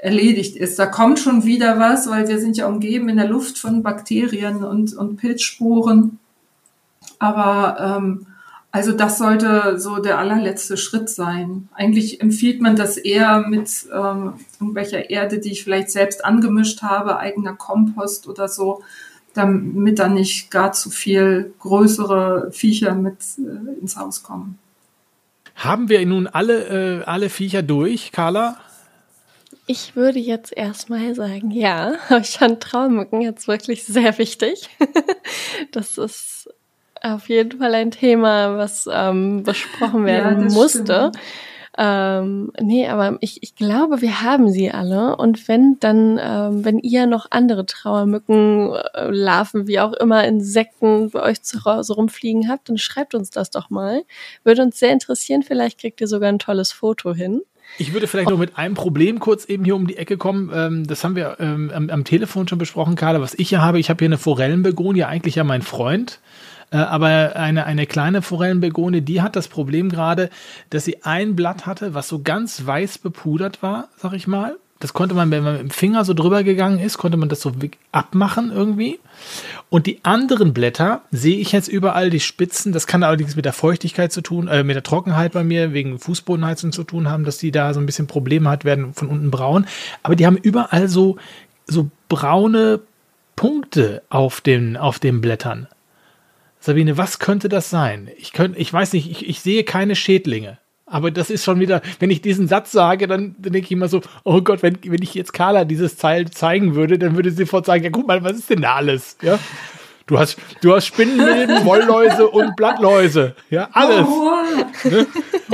erledigt ist. Da kommt schon wieder was, weil wir sind ja umgeben in der Luft von Bakterien und, und Pilzsporen. Aber ähm, also das sollte so der allerletzte Schritt sein. Eigentlich empfiehlt man das eher mit ähm, irgendwelcher Erde, die ich vielleicht selbst angemischt habe, eigener Kompost oder so, damit dann nicht gar zu viel größere Viecher mit äh, ins Haus kommen. Haben wir nun alle, äh, alle Viecher durch, Carla? Ich würde jetzt erstmal sagen, ja, ich fand Traumücken jetzt wirklich sehr wichtig. das ist auf jeden Fall ein Thema, was ähm, besprochen werden ja, musste. Ähm, nee, aber ich, ich glaube, wir haben sie alle. Und wenn dann, ähm, wenn ihr noch andere Trauermücken, äh, Larven, wie auch immer, Insekten bei euch zu Hause rumfliegen habt, dann schreibt uns das doch mal. Würde uns sehr interessieren. Vielleicht kriegt ihr sogar ein tolles Foto hin. Ich würde vielleicht noch mit einem Problem kurz eben hier um die Ecke kommen. Ähm, das haben wir ähm, am, am, Telefon schon besprochen, Carla. Was ich hier habe, ich habe hier eine Forellenbegonie, eigentlich ja mein Freund. Äh, aber eine, eine kleine Forellenbegonie, die hat das Problem gerade, dass sie ein Blatt hatte, was so ganz weiß bepudert war, sag ich mal. Das konnte man, wenn man mit dem Finger so drüber gegangen ist, konnte man das so abmachen irgendwie. Und die anderen Blätter sehe ich jetzt überall, die Spitzen. Das kann allerdings mit der Feuchtigkeit zu tun, äh, mit der Trockenheit bei mir, wegen Fußbodenheizung zu tun haben, dass die da so ein bisschen Probleme hat, werden von unten braun. Aber die haben überall so, so braune Punkte auf den, auf den Blättern. Sabine, was könnte das sein? Ich, könnt, ich weiß nicht, ich, ich sehe keine Schädlinge. Aber das ist schon wieder, wenn ich diesen Satz sage, dann, dann denke ich immer so, oh Gott, wenn, wenn ich jetzt Carla dieses Teil zeigen würde, dann würde sie sofort sagen, ja guck mal, was ist denn da alles? Ja? Du hast, du hast Spinnenmilben, Wollläuse und Blattläuse. Ja, alles. Ne?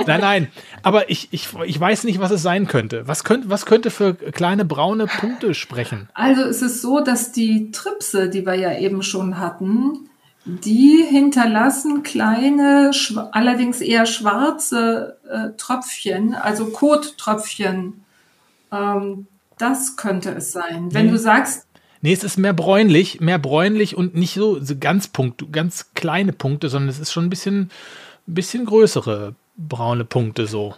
Nein, nein. Aber ich, ich, ich weiß nicht, was es sein könnte. Was könnte, was könnte für kleine braune Punkte sprechen? Also es ist so, dass die Tripse, die wir ja eben schon hatten, die hinterlassen kleine, allerdings eher schwarze äh, Tröpfchen, also Kottröpfchen. Ähm, das könnte es sein. Wenn nee. du sagst. Nee, es ist mehr bräunlich, mehr bräunlich und nicht so, so ganz Punkt, ganz kleine Punkte, sondern es ist schon ein bisschen, ein bisschen größere braune Punkte so.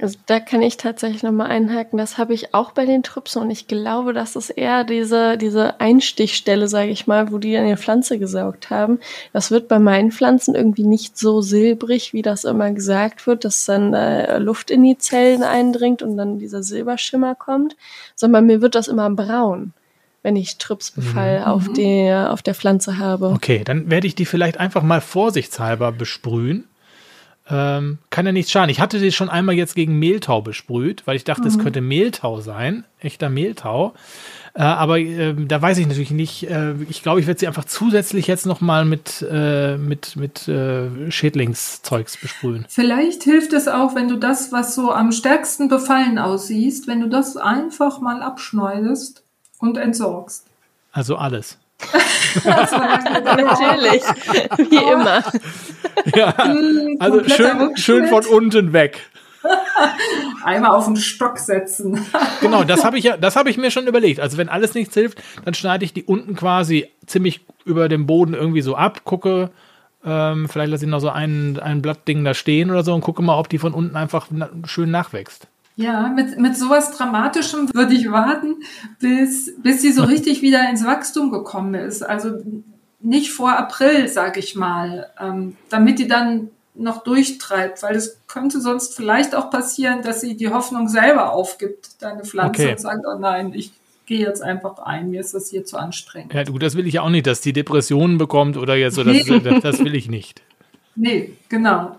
Also da kann ich tatsächlich nochmal einhaken. Das habe ich auch bei den Trüpsen und ich glaube, das ist eher diese, diese Einstichstelle, sage ich mal, wo die an die Pflanze gesaugt haben. Das wird bei meinen Pflanzen irgendwie nicht so silbrig, wie das immer gesagt wird, dass dann äh, Luft in die Zellen eindringt und dann dieser Silberschimmer kommt, sondern mir wird das immer braun wenn ich Trüpsbefall mhm. auf, die, auf der Pflanze habe. Okay, dann werde ich die vielleicht einfach mal vorsichtshalber besprühen. Ähm, kann ja nichts schaden. Ich hatte sie schon einmal jetzt gegen Mehltau besprüht, weil ich dachte, es mhm. könnte Mehltau sein, echter Mehltau. Äh, aber äh, da weiß ich natürlich nicht. Äh, ich glaube, ich werde sie einfach zusätzlich jetzt nochmal mit, äh, mit, mit äh, Schädlingszeugs besprühen. Vielleicht hilft es auch, wenn du das, was so am stärksten befallen aussiehst, wenn du das einfach mal abschneidest und entsorgst. Also alles. Natürlich, wie immer. Ja, hm, also schön, schön von unten weg. Einmal auf den Stock setzen. genau, das habe ich ja, das habe ich mir schon überlegt. Also wenn alles nichts hilft, dann schneide ich die unten quasi ziemlich über dem Boden irgendwie so ab, gucke, ähm, vielleicht lasse ich noch so ein, ein Blattding da stehen oder so und gucke mal, ob die von unten einfach na schön nachwächst. Ja, mit, mit sowas Dramatischem würde ich warten, bis, bis sie so richtig wieder ins Wachstum gekommen ist. Also nicht vor April, sag ich mal, ähm, damit die dann noch durchtreibt, weil es könnte sonst vielleicht auch passieren, dass sie die Hoffnung selber aufgibt, deine Pflanze, okay. und sagt, oh nein, ich gehe jetzt einfach ein, mir ist das hier zu anstrengend. Ja, du, das will ich auch nicht, dass die Depressionen bekommt oder jetzt so, das, das, das will ich nicht. Nee, genau.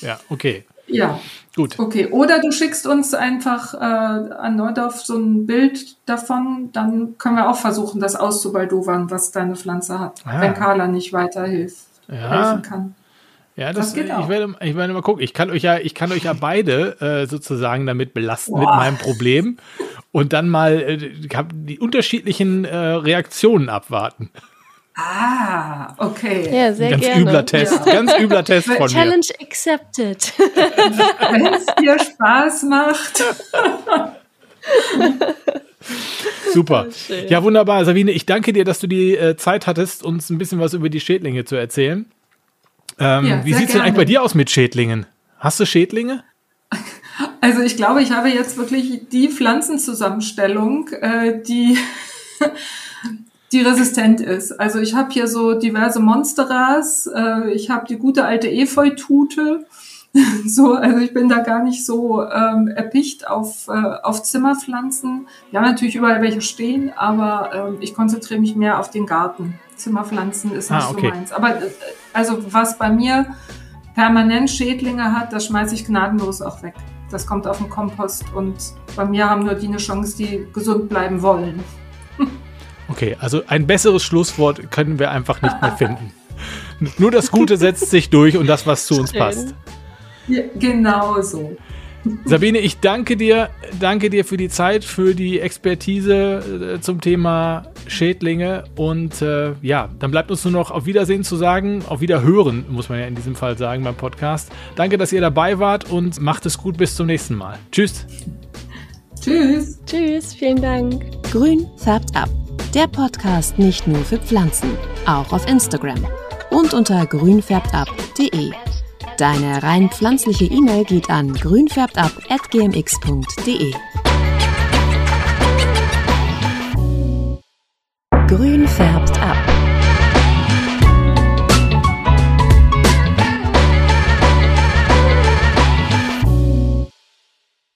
Ja, okay. Ja. Gut. Okay, oder du schickst uns einfach äh, an Neudorf so ein Bild davon, dann können wir auch versuchen, das auszubaldowern, was deine Pflanze hat, ah. wenn Carla nicht weiterhilft, ja. helfen kann. Ja, das, das geht auch. Ich werde, ich werde mal gucken. Ich kann euch ja, ich kann euch ja beide äh, sozusagen damit belasten Boah. mit meinem Problem und dann mal äh, die unterschiedlichen äh, Reaktionen abwarten. Ah, okay. Ja, sehr ganz gerne. übler Test, ja. ganz übler Test von Challenge mir. accepted. Wenn es dir Spaß macht. Super. Ja, wunderbar. Sabine, ich danke dir, dass du die äh, Zeit hattest, uns ein bisschen was über die Schädlinge zu erzählen. Ähm, ja, wie sieht es denn eigentlich bei dir aus mit Schädlingen? Hast du Schädlinge? Also ich glaube, ich habe jetzt wirklich die Pflanzenzusammenstellung, äh, die die resistent ist. Also ich habe hier so diverse Monsteras, äh, ich habe die gute alte Efeutute. so, also ich bin da gar nicht so ähm, erpicht auf, äh, auf Zimmerpflanzen. Ja, natürlich überall welche stehen, aber ähm, ich konzentriere mich mehr auf den Garten. Zimmerpflanzen ist nicht ah, okay. so meins. Aber äh, also was bei mir permanent Schädlinge hat, das schmeiße ich gnadenlos auch weg. Das kommt auf den Kompost und bei mir haben nur die eine Chance, die gesund bleiben wollen. Okay, also ein besseres Schlusswort können wir einfach nicht mehr finden. Nur das Gute setzt sich durch und das, was zu uns passt. Ja, genau so. Sabine, ich danke dir, danke dir für die Zeit, für die Expertise äh, zum Thema Schädlinge und äh, ja, dann bleibt uns nur noch auf Wiedersehen zu sagen, auf Wiederhören, muss man ja in diesem Fall sagen beim Podcast. Danke, dass ihr dabei wart und macht es gut bis zum nächsten Mal. Tschüss. Tschüss. Tschüss, vielen Dank. Grün färbt ab. Der Podcast nicht nur für Pflanzen, auch auf Instagram und unter grünfärbtab.de. Deine rein pflanzliche E-Mail geht an grünfärbtab.gmx.de. Grün färbt ab.